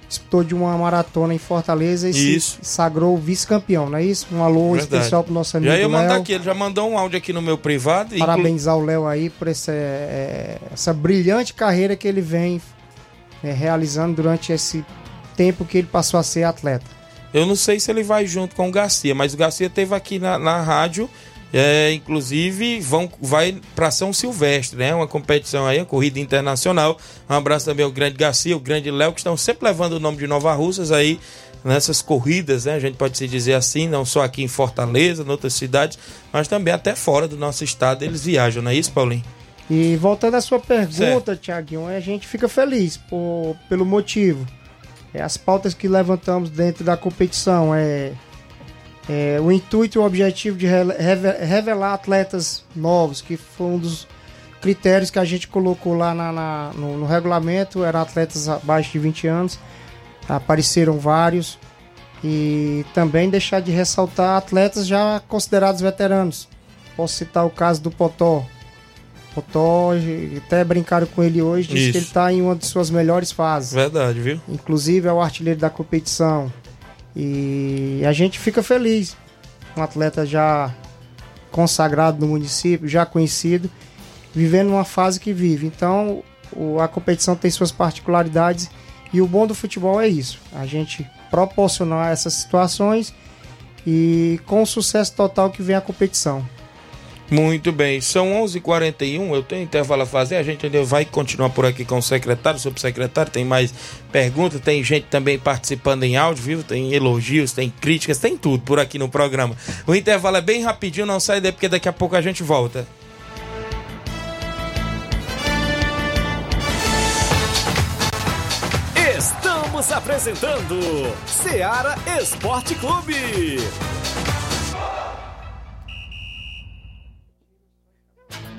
disputou de uma maratona em Fortaleza e Isso. se sagrou vice-campeão, não é isso? Um alô Verdade. especial pro nosso amigo Já ia mandar Léo. aqui, ele já mandou um áudio aqui no meu privado. inclu- Parabenizar o Léo aí por essa, é, essa brilhante carreira que ele vem é, realizando durante esse tempo que ele passou a ser atleta. Eu não sei se ele vai junto com o Garcia, mas o Garcia teve aqui na, na rádio É, inclusive vão vai para São Silvestre, né? Uma competição aí, uma corrida internacional. Um abraço também ao grande Garcia, o grande Léo, que estão sempre levando o nome de Nova Russas aí nessas corridas, né? A gente pode se dizer assim, não só aqui em Fortaleza, em outras cidades, mas também até fora do nosso estado eles viajam, não é isso, Paulinho? E voltando à sua pergunta, Tiaguinho, a gente fica feliz por, pelo motivo. É, as pautas que levantamos dentro da competição é, é o intuito e o objetivo de revelar atletas novos, que foi um dos critérios que a gente colocou lá na, na no, no, regulamento, eram atletas abaixo de 20 anos, apareceram vários. E também deixar de ressaltar atletas já considerados veteranos. Posso citar o caso do Potó, Potó, até brincaram com ele hoje, disse Isso. que ele está em uma de suas melhores fases. Verdade, viu? Inclusive é o artilheiro da competição. E a gente fica feliz. Um atleta já consagrado no município, já conhecido, vivendo uma fase que vive. Então, a competição tem suas particularidades e o bom do futebol é isso. A gente proporcionar essas situações e com o sucesso total que vem a competição. Muito bem, são 11:41 h 41 eu tenho intervalo a fazer, a gente vai continuar por aqui com o secretário, subsecretário, tem mais perguntas, tem gente também participando em áudio, viu? Tem elogios, tem críticas, tem tudo por aqui no programa. O intervalo é bem rapidinho, não sai daí porque daqui a pouco a gente volta. Estamos apresentando Seara Esporte Clube.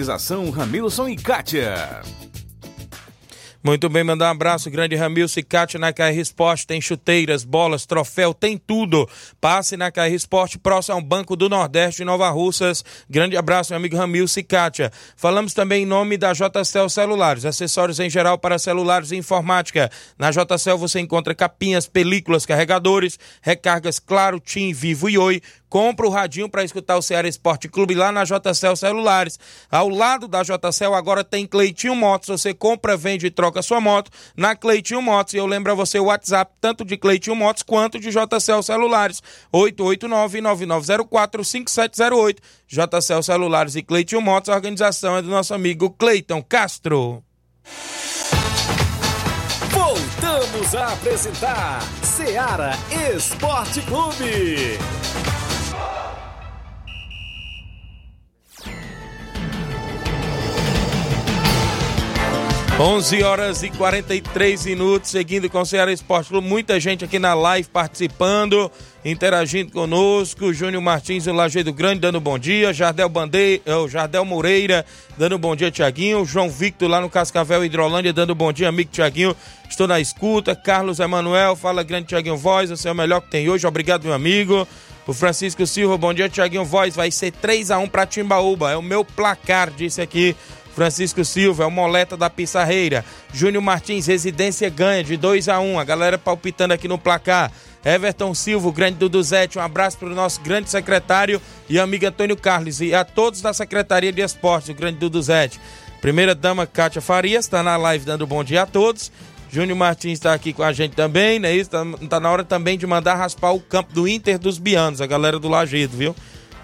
Organização Ramilson e Kátia. Muito bem, mandar um abraço, grande Ramilson e Kátia na KR Esporte. Tem chuteiras, bolas, troféu, tem tudo. Passe na KR Esporte, próximo ao Banco do Nordeste de Nova Russas. Grande abraço, meu amigo Ramilson e Kátia. Falamos também em nome da JCL Celulares, acessórios em geral para celulares e informática. Na JCL você encontra capinhas, películas, carregadores, recargas Claro, Tim, Vivo e Oi compra o radinho para escutar o Ceará Esporte Clube lá na JCL Celulares. Ao lado da JCL agora tem Cleitinho Motos. Você compra, vende e troca sua moto na Cleitinho Motos. E eu lembro a você o WhatsApp tanto de Cleitinho Motos quanto de JCL Celulares. 889-9904-5708. JCL Celulares e Cleitinho Motos. A organização é do nosso amigo Cleiton Castro. Voltamos a apresentar Seara Esporte Clube. 11 horas e 43 minutos, seguindo com o Ceará Esporte Clube. Muita gente aqui na live participando, interagindo conosco. Júnior Martins, do Lajeado Grande, dando bom dia. Jardel Bandeira, é, o Jardel Moreira, dando bom dia, Tiaguinho. João Victor, lá no Cascavel Hidrolândia, dando bom dia, amigo Tiaguinho. Estou na escuta. Carlos Emanuel, fala grande Tiaguinho Voz, você é o melhor que tem hoje. Obrigado, meu amigo. O Francisco Silva, bom dia, Tiaguinho Voz. Vai ser 3 a 1 para Timbaúba. É o meu placar, disse aqui Francisco Silva, é o Moleta da Pissarreira. Júnior Martins, residência ganha de 2 a 1 um. A galera palpitando aqui no placar. Everton Silva, grande Duduzete, um abraço para o nosso grande secretário e amigo Antônio Carlos e a todos da Secretaria de Esportes, o grande Duduzete. Primeira dama Kátia Farias está na live dando bom dia a todos. Júnior Martins está aqui com a gente também, né? Está tá na hora também de mandar raspar o campo do Inter dos Bianos, a galera do Lajeado, viu?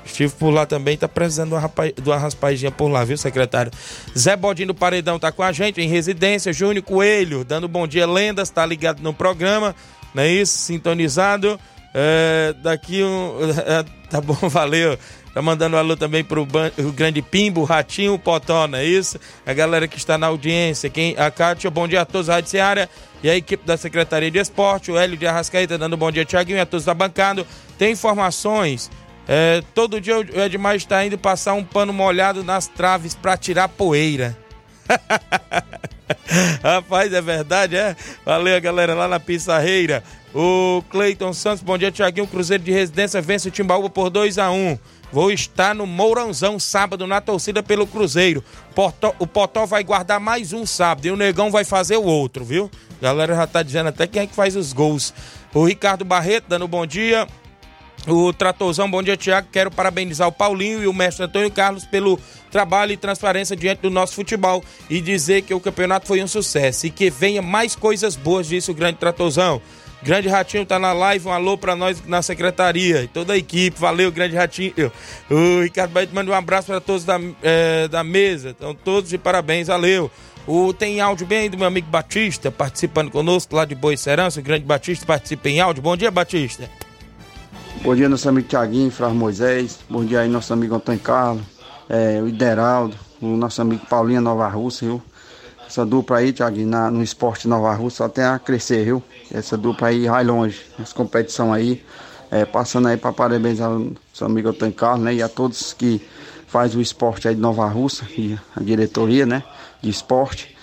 Estive por lá também, tá precisando de uma, raspadinha por lá, viu, secretário? Zé Bodinho do Paredão tá com a gente em residência. Júnior Coelho, dando bom dia, lendas, tá ligado no programa, não é isso? Sintonizado. É, daqui um. É, tá bom, valeu. Tá mandando um alô também pro o Grande Pimbo, o Ratinho, o Potó, não é isso? A galera que está na audiência, quem, a Cátia, bom dia a todos, Rádio Seara e a equipe da Secretaria de Esporte, o Hélio de Arrascaeta dando bom dia, Tiaguinho, a todos da bancada. Tem informações é, todo dia o Edmar está indo passar um pano molhado nas traves para tirar poeira. Rapaz, é verdade, é? Valeu, galera, lá na Pissarreira. O Cleiton Santos, bom dia, Tiaguinho. Cruzeiro de Residência vence o Timbaúba por 2 a 1 Vou estar no Mourãozão sábado na torcida pelo Cruzeiro. Potó, o Potó vai guardar mais um sábado e o Negão vai fazer o outro, viu? A galera já tá dizendo até quem é que faz os gols. O Ricardo Barreto dando bom dia. O Tratorzão, bom dia, Tiago. Quero parabenizar o Paulinho e o mestre Antônio Carlos pelo trabalho e transparência diante do nosso futebol e dizer que o campeonato foi um sucesso e que venha mais coisas boas, disse o grande Tratorzão. Grande Ratinho tá na live, um alô pra nós na secretaria e toda a equipe. Valeu, Grande Ratinho. O Ricardo Baito manda um abraço para todos da, é, da mesa. Então, todos de parabéns, valeu. O, tem áudio bem aí do meu amigo Batista participando conosco lá de Boa Serança. O Grande Batista participa em áudio. Bom dia, Batista. Bom dia, nosso amigo Tiaguinho, Frau Moisés. Bom dia aí, nosso amigo Antônio Carlos, é, o Ideraldo, o nosso amigo Paulinho Nova Rússia, viu? Essa dupla aí, Tiaguinho, no esporte Nova Rússia tem a crescer, viu? Essa dupla aí vai longe, nessa competição aí. É, passando aí para parabenizar o seu amigo Antônio Carlos, né? E a todos que faz o esporte aí de Nova Rússia, e a diretoria, né? De esporte.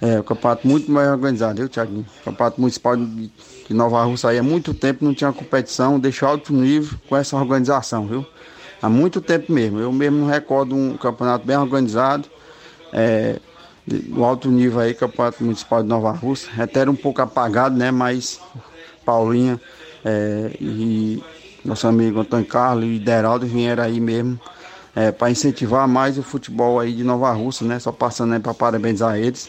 É, o campeonato muito mais organizado, viu, Tiaguinho? Campeonato municipal de que Nova Rússia aí há muito tempo não tinha competição, deixou alto nível com essa organização, viu? Há muito tempo mesmo. Eu mesmo recordo um campeonato bem organizado, é, no alto nível aí, campeonato municipal de Nova Rússia. Até era um pouco apagado, né? Mas Paulinha é, e nosso amigo Antônio Carlos e Deraldo vieram aí mesmo é, para incentivar mais o futebol aí de Nova Rússia, né? Só passando aí para parabenizar eles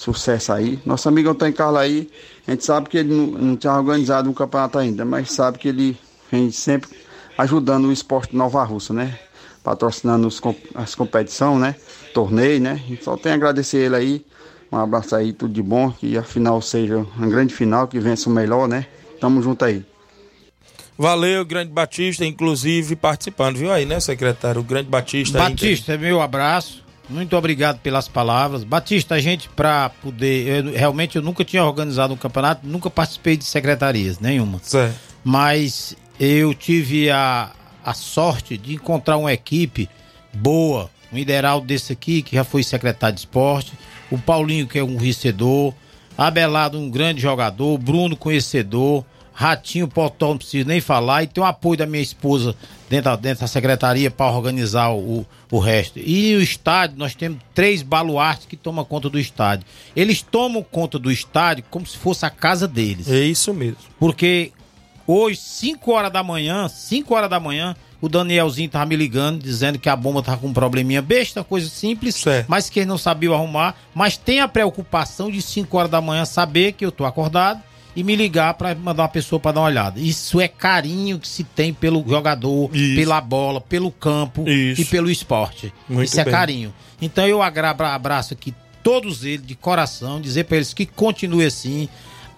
sucesso aí. Nosso amigo Antônio Carlos aí, a gente sabe que ele não, não tinha organizado um campeonato ainda, mas sabe que ele vem sempre ajudando o esporte Nova Russa, né? Patrocinando os, as competições, né? Torneio, né? Só tenho a agradecer ele aí. Um abraço aí, tudo de bom. Que a final seja uma grande final, que vença o melhor, né? Tamo junto aí. Valeu, Grande Batista, inclusive participando, viu aí, né, secretário? O Grande Batista. Batista, aí, meu abraço. Muito obrigado pelas palavras. Batista, a gente, para poder. Eu, realmente, eu nunca tinha organizado um campeonato, nunca participei de secretarias, nenhuma. Certo. Mas eu tive a, a sorte de encontrar uma equipe boa, um ideal desse aqui, que já foi secretário de esporte, o Paulinho, que é um vencedor, Abelardo, um grande jogador, Bruno, conhecedor. Ratinho, Potó, não preciso nem falar. E tem o apoio da minha esposa dentro da, dentro da secretaria para organizar o, o resto. E o estádio, nós temos três baluartes que tomam conta do estádio. Eles tomam conta do estádio como se fosse a casa deles. É isso mesmo. Porque hoje, 5 horas da manhã, 5 horas da manhã, o Danielzinho tava me ligando, dizendo que a bomba tava com um probleminha besta, coisa simples, certo. mas que ele não sabia arrumar. Mas tem a preocupação de 5 horas da manhã saber que eu tô acordado e me ligar para mandar uma pessoa para dar uma olhada. Isso é carinho que se tem pelo jogador, Isso. pela bola, pelo campo Isso. e pelo esporte. Muito Isso é bem. carinho. Então eu abraço aqui todos eles de coração, dizer para eles que continue assim.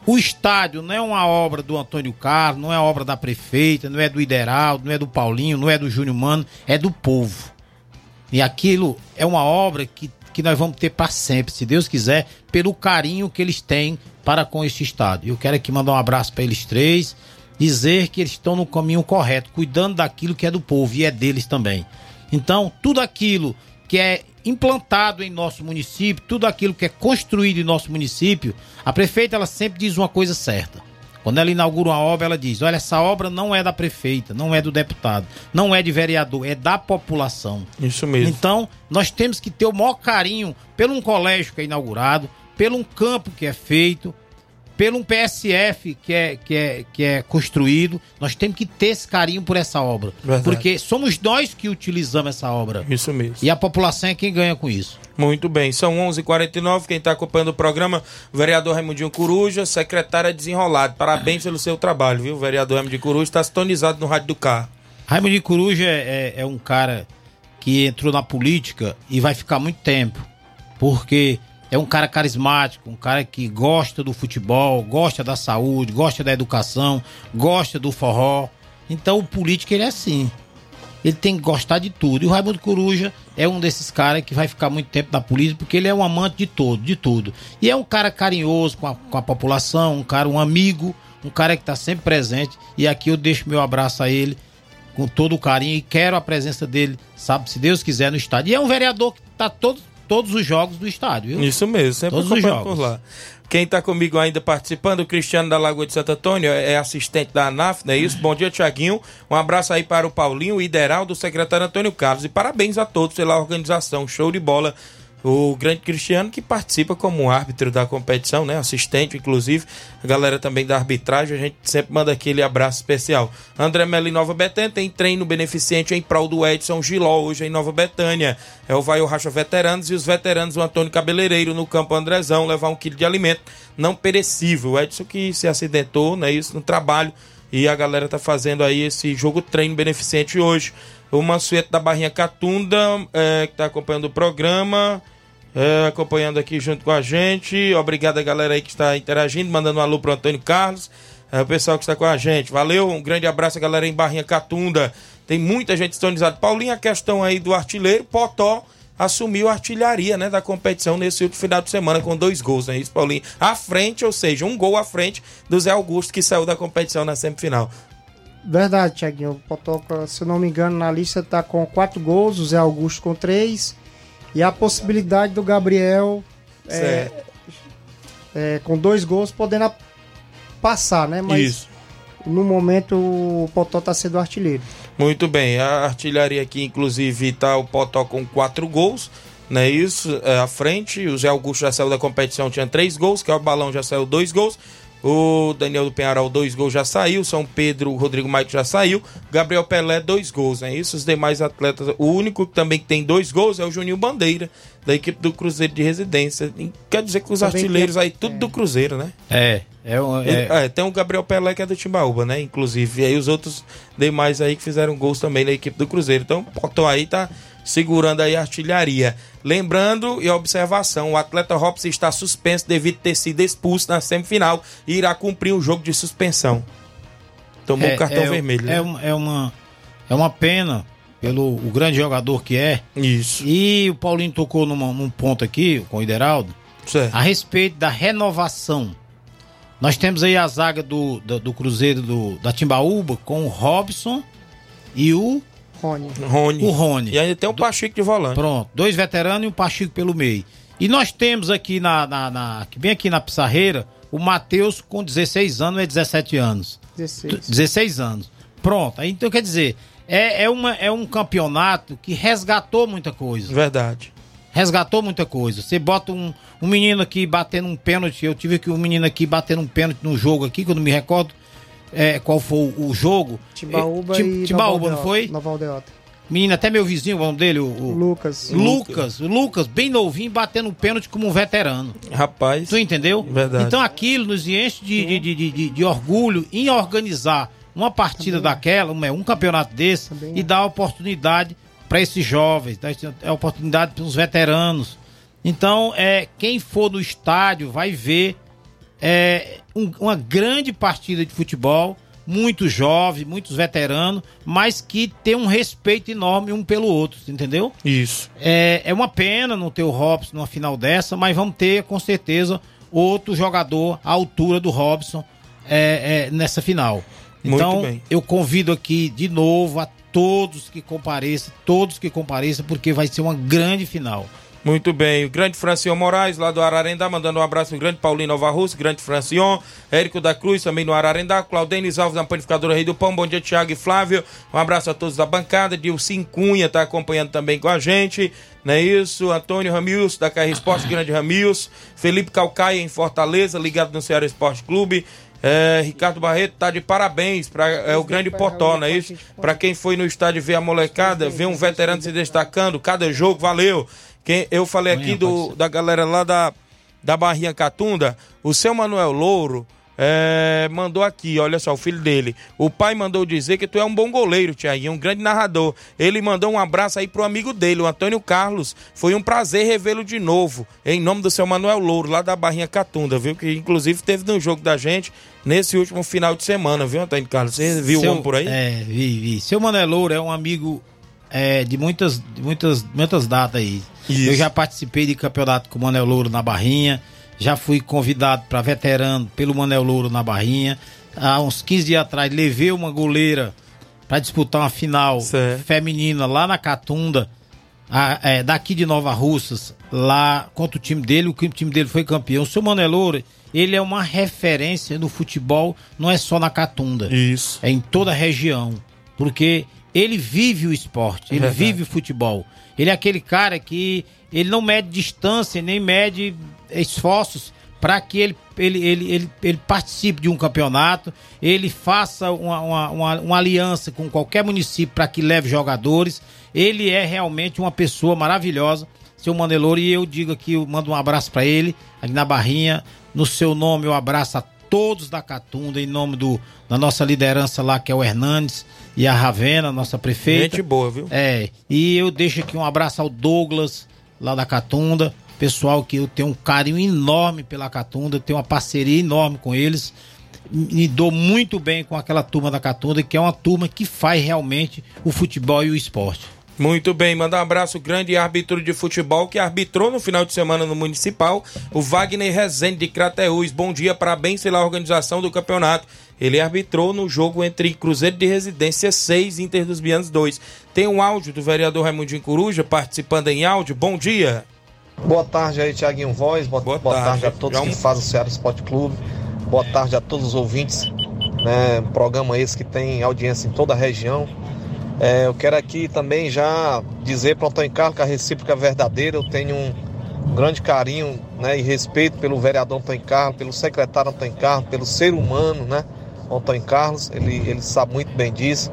O estádio não é uma obra do Antônio Carlos, não é obra da prefeita, não é do Ideraldo, não é do Paulinho, não é do Júnior Mano, é do povo. E aquilo é uma obra que, que nós vamos ter para sempre, se Deus quiser, pelo carinho que eles têm para com este estado. Eu quero aqui mandar um abraço para eles três, dizer que eles estão no caminho correto, cuidando daquilo que é do povo e é deles também. Então, tudo aquilo que é implantado em nosso município, tudo aquilo que é construído em nosso município, a prefeita ela sempre diz uma coisa certa. Quando ela inaugura uma obra, ela diz: Olha, essa obra não é da prefeita, não é do deputado, não é de vereador, é da população. Isso mesmo. Então, nós temos que ter o maior carinho pelo um colégio que é inaugurado, pelo um campo que é feito, pelo um PSF que é, que é, que é construído. Nós temos que ter esse carinho por essa obra. Verdade. Porque somos nós que utilizamos essa obra. Isso mesmo. E a população é quem ganha com isso. Muito bem, são 11:49 h 49 Quem está acompanhando o programa, vereador Raimundinho Coruja, secretária desenrolado. Parabéns pelo seu trabalho, viu? O vereador Raimundinho Coruja está sintonizado no rádio do carro. Raimundinho Coruja é, é, é um cara que entrou na política e vai ficar muito tempo. Porque é um cara carismático, um cara que gosta do futebol, gosta da saúde, gosta da educação, gosta do forró. Então o político ele é assim. Ele tem que gostar de tudo. E o Raimundo Coruja é um desses caras que vai ficar muito tempo na política, porque ele é um amante de todo, de tudo. E é um cara carinhoso com a, com a população, um cara, um amigo, um cara que está sempre presente. E aqui eu deixo meu abraço a ele com todo o carinho e quero a presença dele, sabe, se Deus quiser, no estádio. E é um vereador que está todo todos os jogos do estádio, viu? Isso mesmo, sempre Todos os jogos. por lá. Quem está comigo ainda participando, o Cristiano da Lagoa de Santo Antônio, é assistente da ANAF, não é isso? Bom dia, Tiaguinho. Um abraço aí para o Paulinho, o Ideral, do secretário Antônio Carlos. E parabéns a todos pela organização. Show de bola. O grande Cristiano que participa como árbitro da competição, né? Assistente, inclusive. A galera também da arbitragem, a gente sempre manda aquele abraço especial. André Melo em Nova Betânia tem treino beneficente em prol do Edson Giló, hoje em Nova Betânia. É o Vai o Racha Veteranos e os veteranos, o Antônio Cabeleireiro no campo Andrezão, levar um quilo de alimento não perecível. O Edson que se acidentou, né? Isso no trabalho. E a galera tá fazendo aí esse jogo treino beneficente hoje. O Mansueto da Barrinha Catunda, é, que tá acompanhando o programa. É, acompanhando aqui junto com a gente. Obrigado a galera aí que está interagindo, mandando um alô pro Antônio Carlos. É, o pessoal que está com a gente. Valeu, um grande abraço a galera em Barrinha Catunda. Tem muita gente sintonizada. Paulinho, a questão aí do artilheiro, Potó assumiu a artilharia né, da competição nesse último final de semana com dois gols, não é isso, Paulinho? À frente, ou seja, um gol à frente do Zé Augusto que saiu da competição na semifinal. Verdade, Thiaguinho. O Potoca, se eu não me engano, na lista tá com quatro gols, o Zé Augusto com três. E a possibilidade do Gabriel é, é, com dois gols podendo passar, né? Mas Isso. no momento o Potó tá sendo artilheiro. Muito bem, a artilharia aqui, inclusive, tá o Potó com quatro gols, não é isso? É, à frente, o Zé Augusto já saiu da competição, tinha três gols, que é o Balão já saiu dois gols. O Daniel do Penharol, dois gols já saiu. São Pedro, Rodrigo Maico já saiu. Gabriel Pelé, dois gols, é isso? Os demais atletas. O único que também tem dois gols é o Juninho Bandeira, da equipe do Cruzeiro de Residência. E Quer dizer que os Também artilheiros tem- aí, tudo do Cruzeiro, né? É, é, um- é, É, tem o Gabriel Pelé que é do Timbaúba, né? Inclusive. E aí os outros demais aí que fizeram gols também na equipe do Cruzeiro. Então o aí tá segurando aí a artilharia. Lembrando e observação, o atleta Robson está suspenso devido ter sido expulso na semifinal e irá cumprir um jogo de suspensão. Tomou é, um cartão é- vermelho. É, né? um- é uma, é uma pena pelo o grande jogador que é. Isso. E o Paulinho tocou numa- num ponto aqui com o Ideraldo Certo. a respeito da renovação. Nós temos aí a zaga do, do, do Cruzeiro do, da Timbaúba com o Robson e o, Rony. Rony. o Rony. E ainda tem o Pachico de volante. Pronto, dois veteranos e um Pachico pelo meio. E nós temos aqui na, na, na- bem aqui na Pissarreira o Matheus com 16 anos e 17 anos. 16. 16 anos. Pronto. Aí, então, quer dizer, é, é, uma, é um campeonato que resgatou muita coisa. Verdade. Resgatou muita coisa. Você bota um, um menino aqui batendo um pênalti. Eu tive aqui um menino aqui batendo um pênalti no jogo aqui, que eu não me recordo é, qual foi o, jogo. Timbaúba É, Tim- e Timbaúba, Nova não foi? Nova Aldeota. Menino, até meu vizinho, o nome dele, o, o Lucas. Lucas. O Lucas, bem novinho, batendo um pênalti como um veterano. Rapaz. Tu entendeu? Verdade. Então aquilo nos enche de, de, de, de, de orgulho em organizar uma partida daquela, um, um campeonato desse, e dar oportunidade para esses jovens, dar oportunidade para os veteranos. Então, é, quem for no estádio vai ver é, um- uma grande partida de futebol, muitos jovens, muitos veteranos, mas que tem um respeito enorme um pelo outro, entendeu? Isso. É, é uma pena não ter o Robson numa final dessa, mas vamos ter com certeza outro jogador à altura do Robson é, é, nessa final. Muito Então eu convido aqui de novo a todos que compareçam, todos que compareçam, porque vai ser uma grande final. Muito bem, o grande Francion Moraes, lá do Ararendá, mandando um abraço pro grande Paulinho Nova Rússia, grande Francion, Érico da Cruz, também no Ararendá, Claudenis Alves, na Panificadora Rei do Pão, bom dia, Thiago e Flávio, um abraço a todos da bancada, Dilcim Cunha tá acompanhando também com a gente, não é isso? Antônio Ramilson, da KR Esporte, grande Ramilson, Felipe Calcaia, em Fortaleza, ligado no Ceará Esporte Clube, é, Ricardo Barreto tá de parabéns para é, o grande Potó, não é isso? Para quem foi no estádio ver a molecada, ver um veterano se destacando, cada jogo, valeu. Quem, eu falei aqui do, da galera lá da, da Barrinha Catunda, o seu Manuel Louro é, mandou aqui, olha só, o filho dele. O pai mandou dizer que tu é um bom goleiro, Tiaguinho, um grande narrador. Ele mandou um abraço aí pro amigo dele, o Antônio Carlos. Foi um prazer revê-lo de novo, em nome do seu Manuel Louro, lá da Barrinha Catunda, viu? Que inclusive teve no jogo da gente nesse último final de semana, viu, Antônio Carlos? Você viu Seu- homem por aí? É, vi, vi. Seu Mané Louro é um amigo é, de muitas, de muitas, muitas datas aí. Isso. Eu já participei de campeonato com o Manel Louro na Barrinha, já fui convidado para veterano pelo Manel Louro na Barrinha. Há uns 15 dias atrás levei uma goleira para disputar uma final feminina lá na Catunda. a- é, daqui de Nova Russas, lá contra o time dele, o time dele foi campeão. O seu Manelouro, ele é uma referência no futebol, não é só na Catunda. Isso. É em toda a região. Porque ele vive o esporte, ele Verdade. vive o futebol. Ele é aquele cara que ele não mede distância, nem mede esforços para que ele, ele, ele, ele, ele participe de um campeonato, ele faça uma, uma, uma, uma aliança com qualquer município para que leve jogadores. Ele é realmente uma pessoa maravilhosa, seu Manelouro, e eu digo aqui, eu mando um abraço para ele, aqui na Barrinha. No seu nome, eu abraço a todos da Catunda, em nome do, da nossa liderança lá, que é o Hernandes e a Ravena, nossa prefeita. Gente boa, viu? É, e eu deixo aqui um abraço ao Douglas, lá da Catunda, pessoal que eu tenho um carinho enorme pela Catunda, tenho uma parceria enorme com eles, me dou muito bem com aquela turma da Catunda, que é uma turma que faz realmente o futebol e o esporte. Muito bem, manda um abraço grande árbitro de futebol que arbitrou no final de semana no Municipal, o Wagner Rezende de Crateús. Bom dia, parabéns pela organização do campeonato. Ele arbitrou no jogo entre Cruzeiro de Residência 6 e Inter dos Bianos 2. Tem um áudio do vereador Raimundinho Coruja participando em áudio. Bom dia. Boa tarde aí, Tiaguinho Voz. Boa, boa tarde. tarde. a todos Já que um- fazem o Ceará Esporte Clube. Boa tarde a todos os ouvintes. Né, um programa esse que tem audiência em toda a região. É, eu quero aqui também já dizer para o Antônio Carlos que a recíproca é verdadeira. Eu tenho um grande carinho né, e respeito pelo vereador Antônio Carlos, pelo secretário Antônio Carlos, pelo ser humano, né? Antônio Carlos, ele, ele sabe muito bem disso.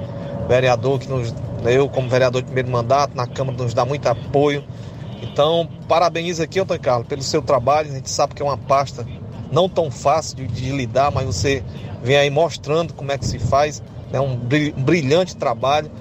Vereador que nos, eu, como vereador de primeiro mandato, na Câmara nos dá muito apoio. Então, parabenizo aqui, Antônio Carlos, pelo seu trabalho. A gente sabe que é uma pasta não tão fácil de, de lidar, mas você vem aí mostrando como é que se faz. É um brilhante trabalho.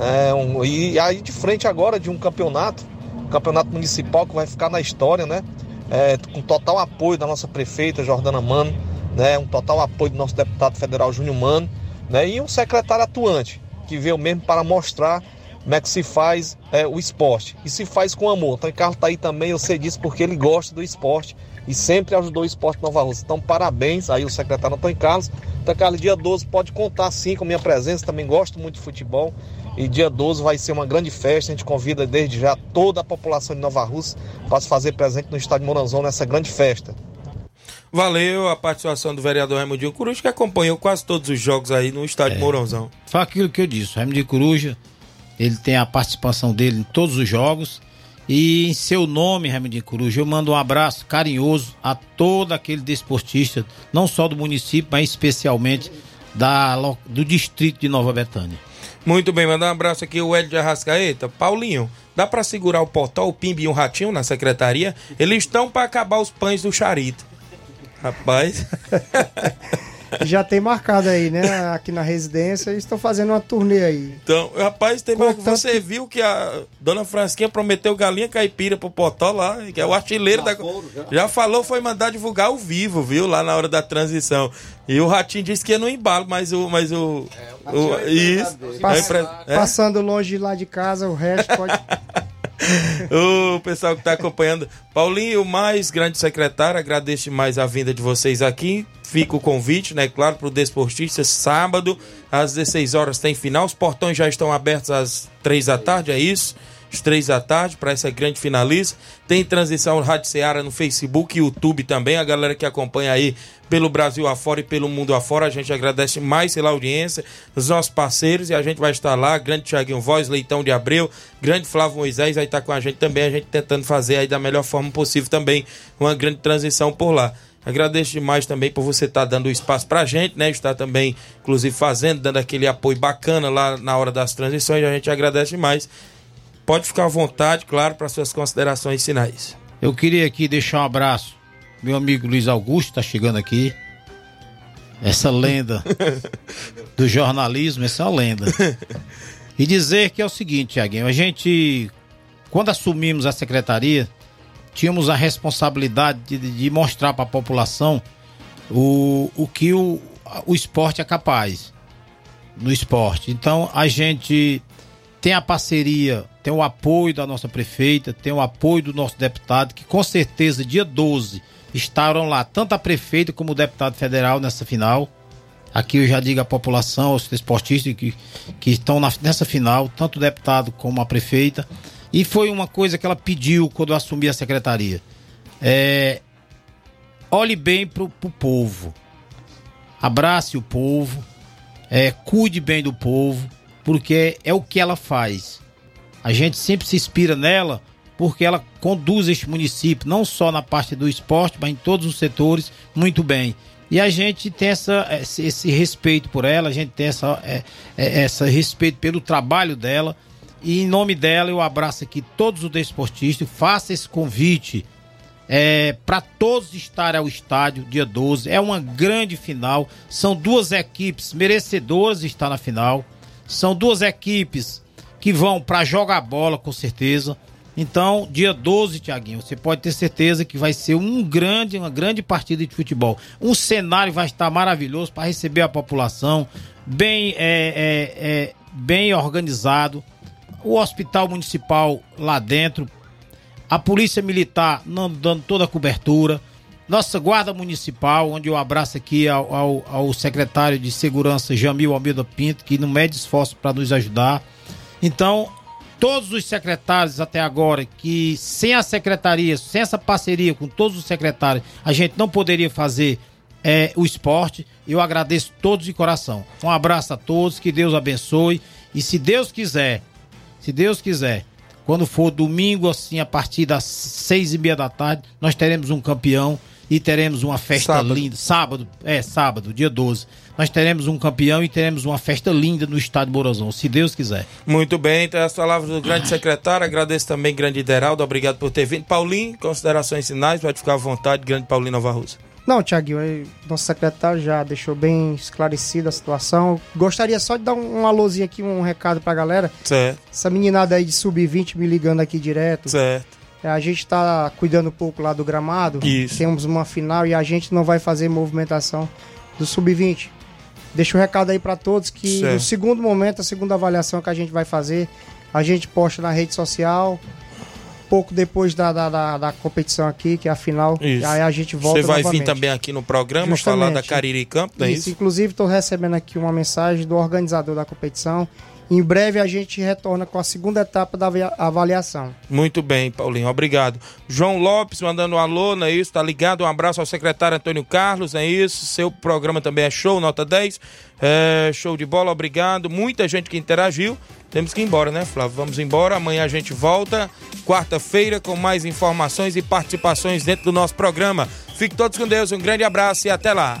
É um- e aí de frente agora de um campeonato, um campeonato municipal que vai ficar na história, né? É, com total apoio da nossa prefeita Jordana Mano, né? Um total apoio do nosso deputado federal Júnior Mano, né? E um secretário atuante que veio mesmo para mostrar como é que se faz é, o esporte. E se faz com amor. Então o Carlos tá aí também, eu sei disso porque ele gosta do esporte e sempre ajudou o esporte Nova Rússia. Então parabéns aí o secretário Antônio Carlos. Antônio Carlos, dia 12 pode contar sim com minha presença, também gosto muito de futebol. E dia 12 vai ser uma grande festa, a gente convida desde já toda a população de Nova Rússia para se fazer presente no estádio Moranzão nessa grande festa. Valeu a participação do vereador Raimundinho Coruja, que acompanhou quase todos os jogos aí no estádio Mourãozão. Foi aquilo que eu disse, o Raimundo de Coruja, ele tem a participação dele em todos os jogos. E em seu nome, Raimundo de Coruja, eu mando um abraço carinhoso a todo aquele desportista, não só do município, mas especialmente da, do distrito de Nova Betânia. Muito bem, mandar um abraço aqui o Hélio de Arrascaeta. Paulinho, dá pra segurar o Potó, o Pimbi e um Ratinho na secretaria? Eles estão pra acabar os pães do Charito. Rapaz. Já tem marcado aí, né? Aqui na residência, eles estão fazendo uma turnê aí. Então, rapaz, tem mais- você viu que a dona Francisquinha prometeu galinha caipira pro Potó lá, que é o artilheiro da. Já falou, foi mandar divulgar ao vivo, viu? Lá na hora da transição. E o Ratinho disse que ia no embalo, mas o. Mas o, o- isso. Pass- A impre- é? Passando longe lá de casa, o resto pode. o pessoal que está acompanhando. Paulinho, mais grande secretário, agradeço mais a vinda de vocês aqui. Fica o convite, né? Claro, para o Desportista, sábado, às 16 horas tem final. Os portões já estão abertos às 3 da tarde, é isso? Às 3 da tarde, para essa grande finalista. Tem transição Rádio Seara no Facebook e YouTube também. A galera que acompanha aí pelo Brasil afora e pelo mundo afora. A gente agradece mais pela audiência, os nossos parceiros, e a gente vai estar lá. Grande Thiaguinho Voz, Leitão de Abreu, grande Flávio Moisés vai estar com a gente também. A gente tentando fazer aí da melhor forma possível também uma grande transição por lá. Agradeço demais também por você estar dando o espaço pra gente, né? Estar também, inclusive, fazendo, dando aquele apoio bacana lá na hora das transições. A gente agradece demais. Pode ficar à vontade, claro, para suas considerações finais. Eu queria aqui deixar um abraço. Meu amigo Luiz Augusto está chegando aqui. Essa lenda do jornalismo, essa é uma lenda. E dizer que é o seguinte, Tiaguinho, a gente, quando assumimos a secretaria, tínhamos a responsabilidade de, de mostrar para a população o, o que o, o esporte é capaz no esporte. Então a gente tem a parceria, tem o apoio da nossa prefeita, tem o apoio do nosso deputado, que com certeza dia 12 estarão lá, tanto a prefeita como o deputado federal nessa final. Aqui eu já digo à população, aos esportistas que, que estão na- nessa final, tanto o deputado como a prefeita. E foi uma coisa que ela pediu quando eu assumi a secretaria. É, olhe bem pro, povo. Abrace o povo. É, cuide bem do povo. Porque é o que ela faz. A gente sempre se inspira nela porque ela conduz este município, não só na parte do esporte, mas em todos os setores, muito bem. E a gente tem essa, esse, respeito por ela, a gente tem essa, é, é, essa respeito pelo trabalho dela. E em nome dela, eu abraço aqui todos os desportistas, faço esse convite é, para todos estarem ao estádio dia 12. É uma grande final. São duas equipes merecedoras de estar na final. São duas equipes que vão para jogar bola, com certeza. Então, dia 12, Tiaguinho, você pode ter certeza que vai ser um grande, uma grande partida de futebol. Um cenário vai estar maravilhoso para receber a população, bem, é, é, é, bem organizado. O hospital municipal lá dentro, a polícia militar dando toda a cobertura, nossa guarda municipal, onde eu abraço aqui ao, ao, ao secretário de segurança Jamil Almeida Pinto, que não mede esforço para nos ajudar. Então, todos os secretários até agora, que sem a secretaria, sem essa parceria com todos os secretários, a gente não poderia fazer é, o esporte. Eu agradeço todos de coração. Um abraço a todos, que Deus abençoe. E se Deus quiser, se Deus quiser, quando for domingo, assim, a partir das seis e meia da tarde, nós teremos um campeão e teremos uma festa sábado. linda. Sábado, é, sábado, dia 12. Nós teremos um campeão e teremos uma festa linda no estádio Morozão, se Deus quiser. Muito bem, então as palavras do grande secretário, agradeço também, grande Ideraldo, obrigado por ter vindo. Paulinho, considerações finais, pode ficar à vontade, grande Paulinho Nova Rússia. Não, Tiaguinho, nosso secretário já deixou bem esclarecida a situação. Gostaria só de dar um, um alôzinho aqui, um recado pra galera. Certo. Essa meninada aí de sub-20 me ligando aqui direto. Certo. É, a gente tá cuidando um pouco lá do gramado. Isso. Temos uma final e a gente não vai fazer movimentação do sub-20. Deixa o um recado aí para todos que certo. no segundo momento, a segunda avaliação que a gente vai fazer, a gente posta na rede social, pouco depois da, da, da, da, competição aqui, que é a final. Isso. Aí a gente volta Você vai novamente. vir também aqui no programa Justamente. falar da Cariri Camp, não é isso? isso? Inclusive, estou recebendo aqui uma mensagem do organizador da competição. Em breve a gente retorna com a segunda etapa da avaliação. Muito bem, Paulinho, obrigado. João Lopes mandando um alô, não é isso? Tá ligado? Um abraço ao secretário Antônio Carlos, é isso? Seu programa também é show, nota 10. É, show de bola, obrigado. Muita gente que interagiu. Temos que ir embora, né, Flávio? Vamos embora. Amanhã a gente volta, quarta-feira, com mais informações e participações dentro do nosso programa. Fiquem todos com Deus, um grande abraço e até lá.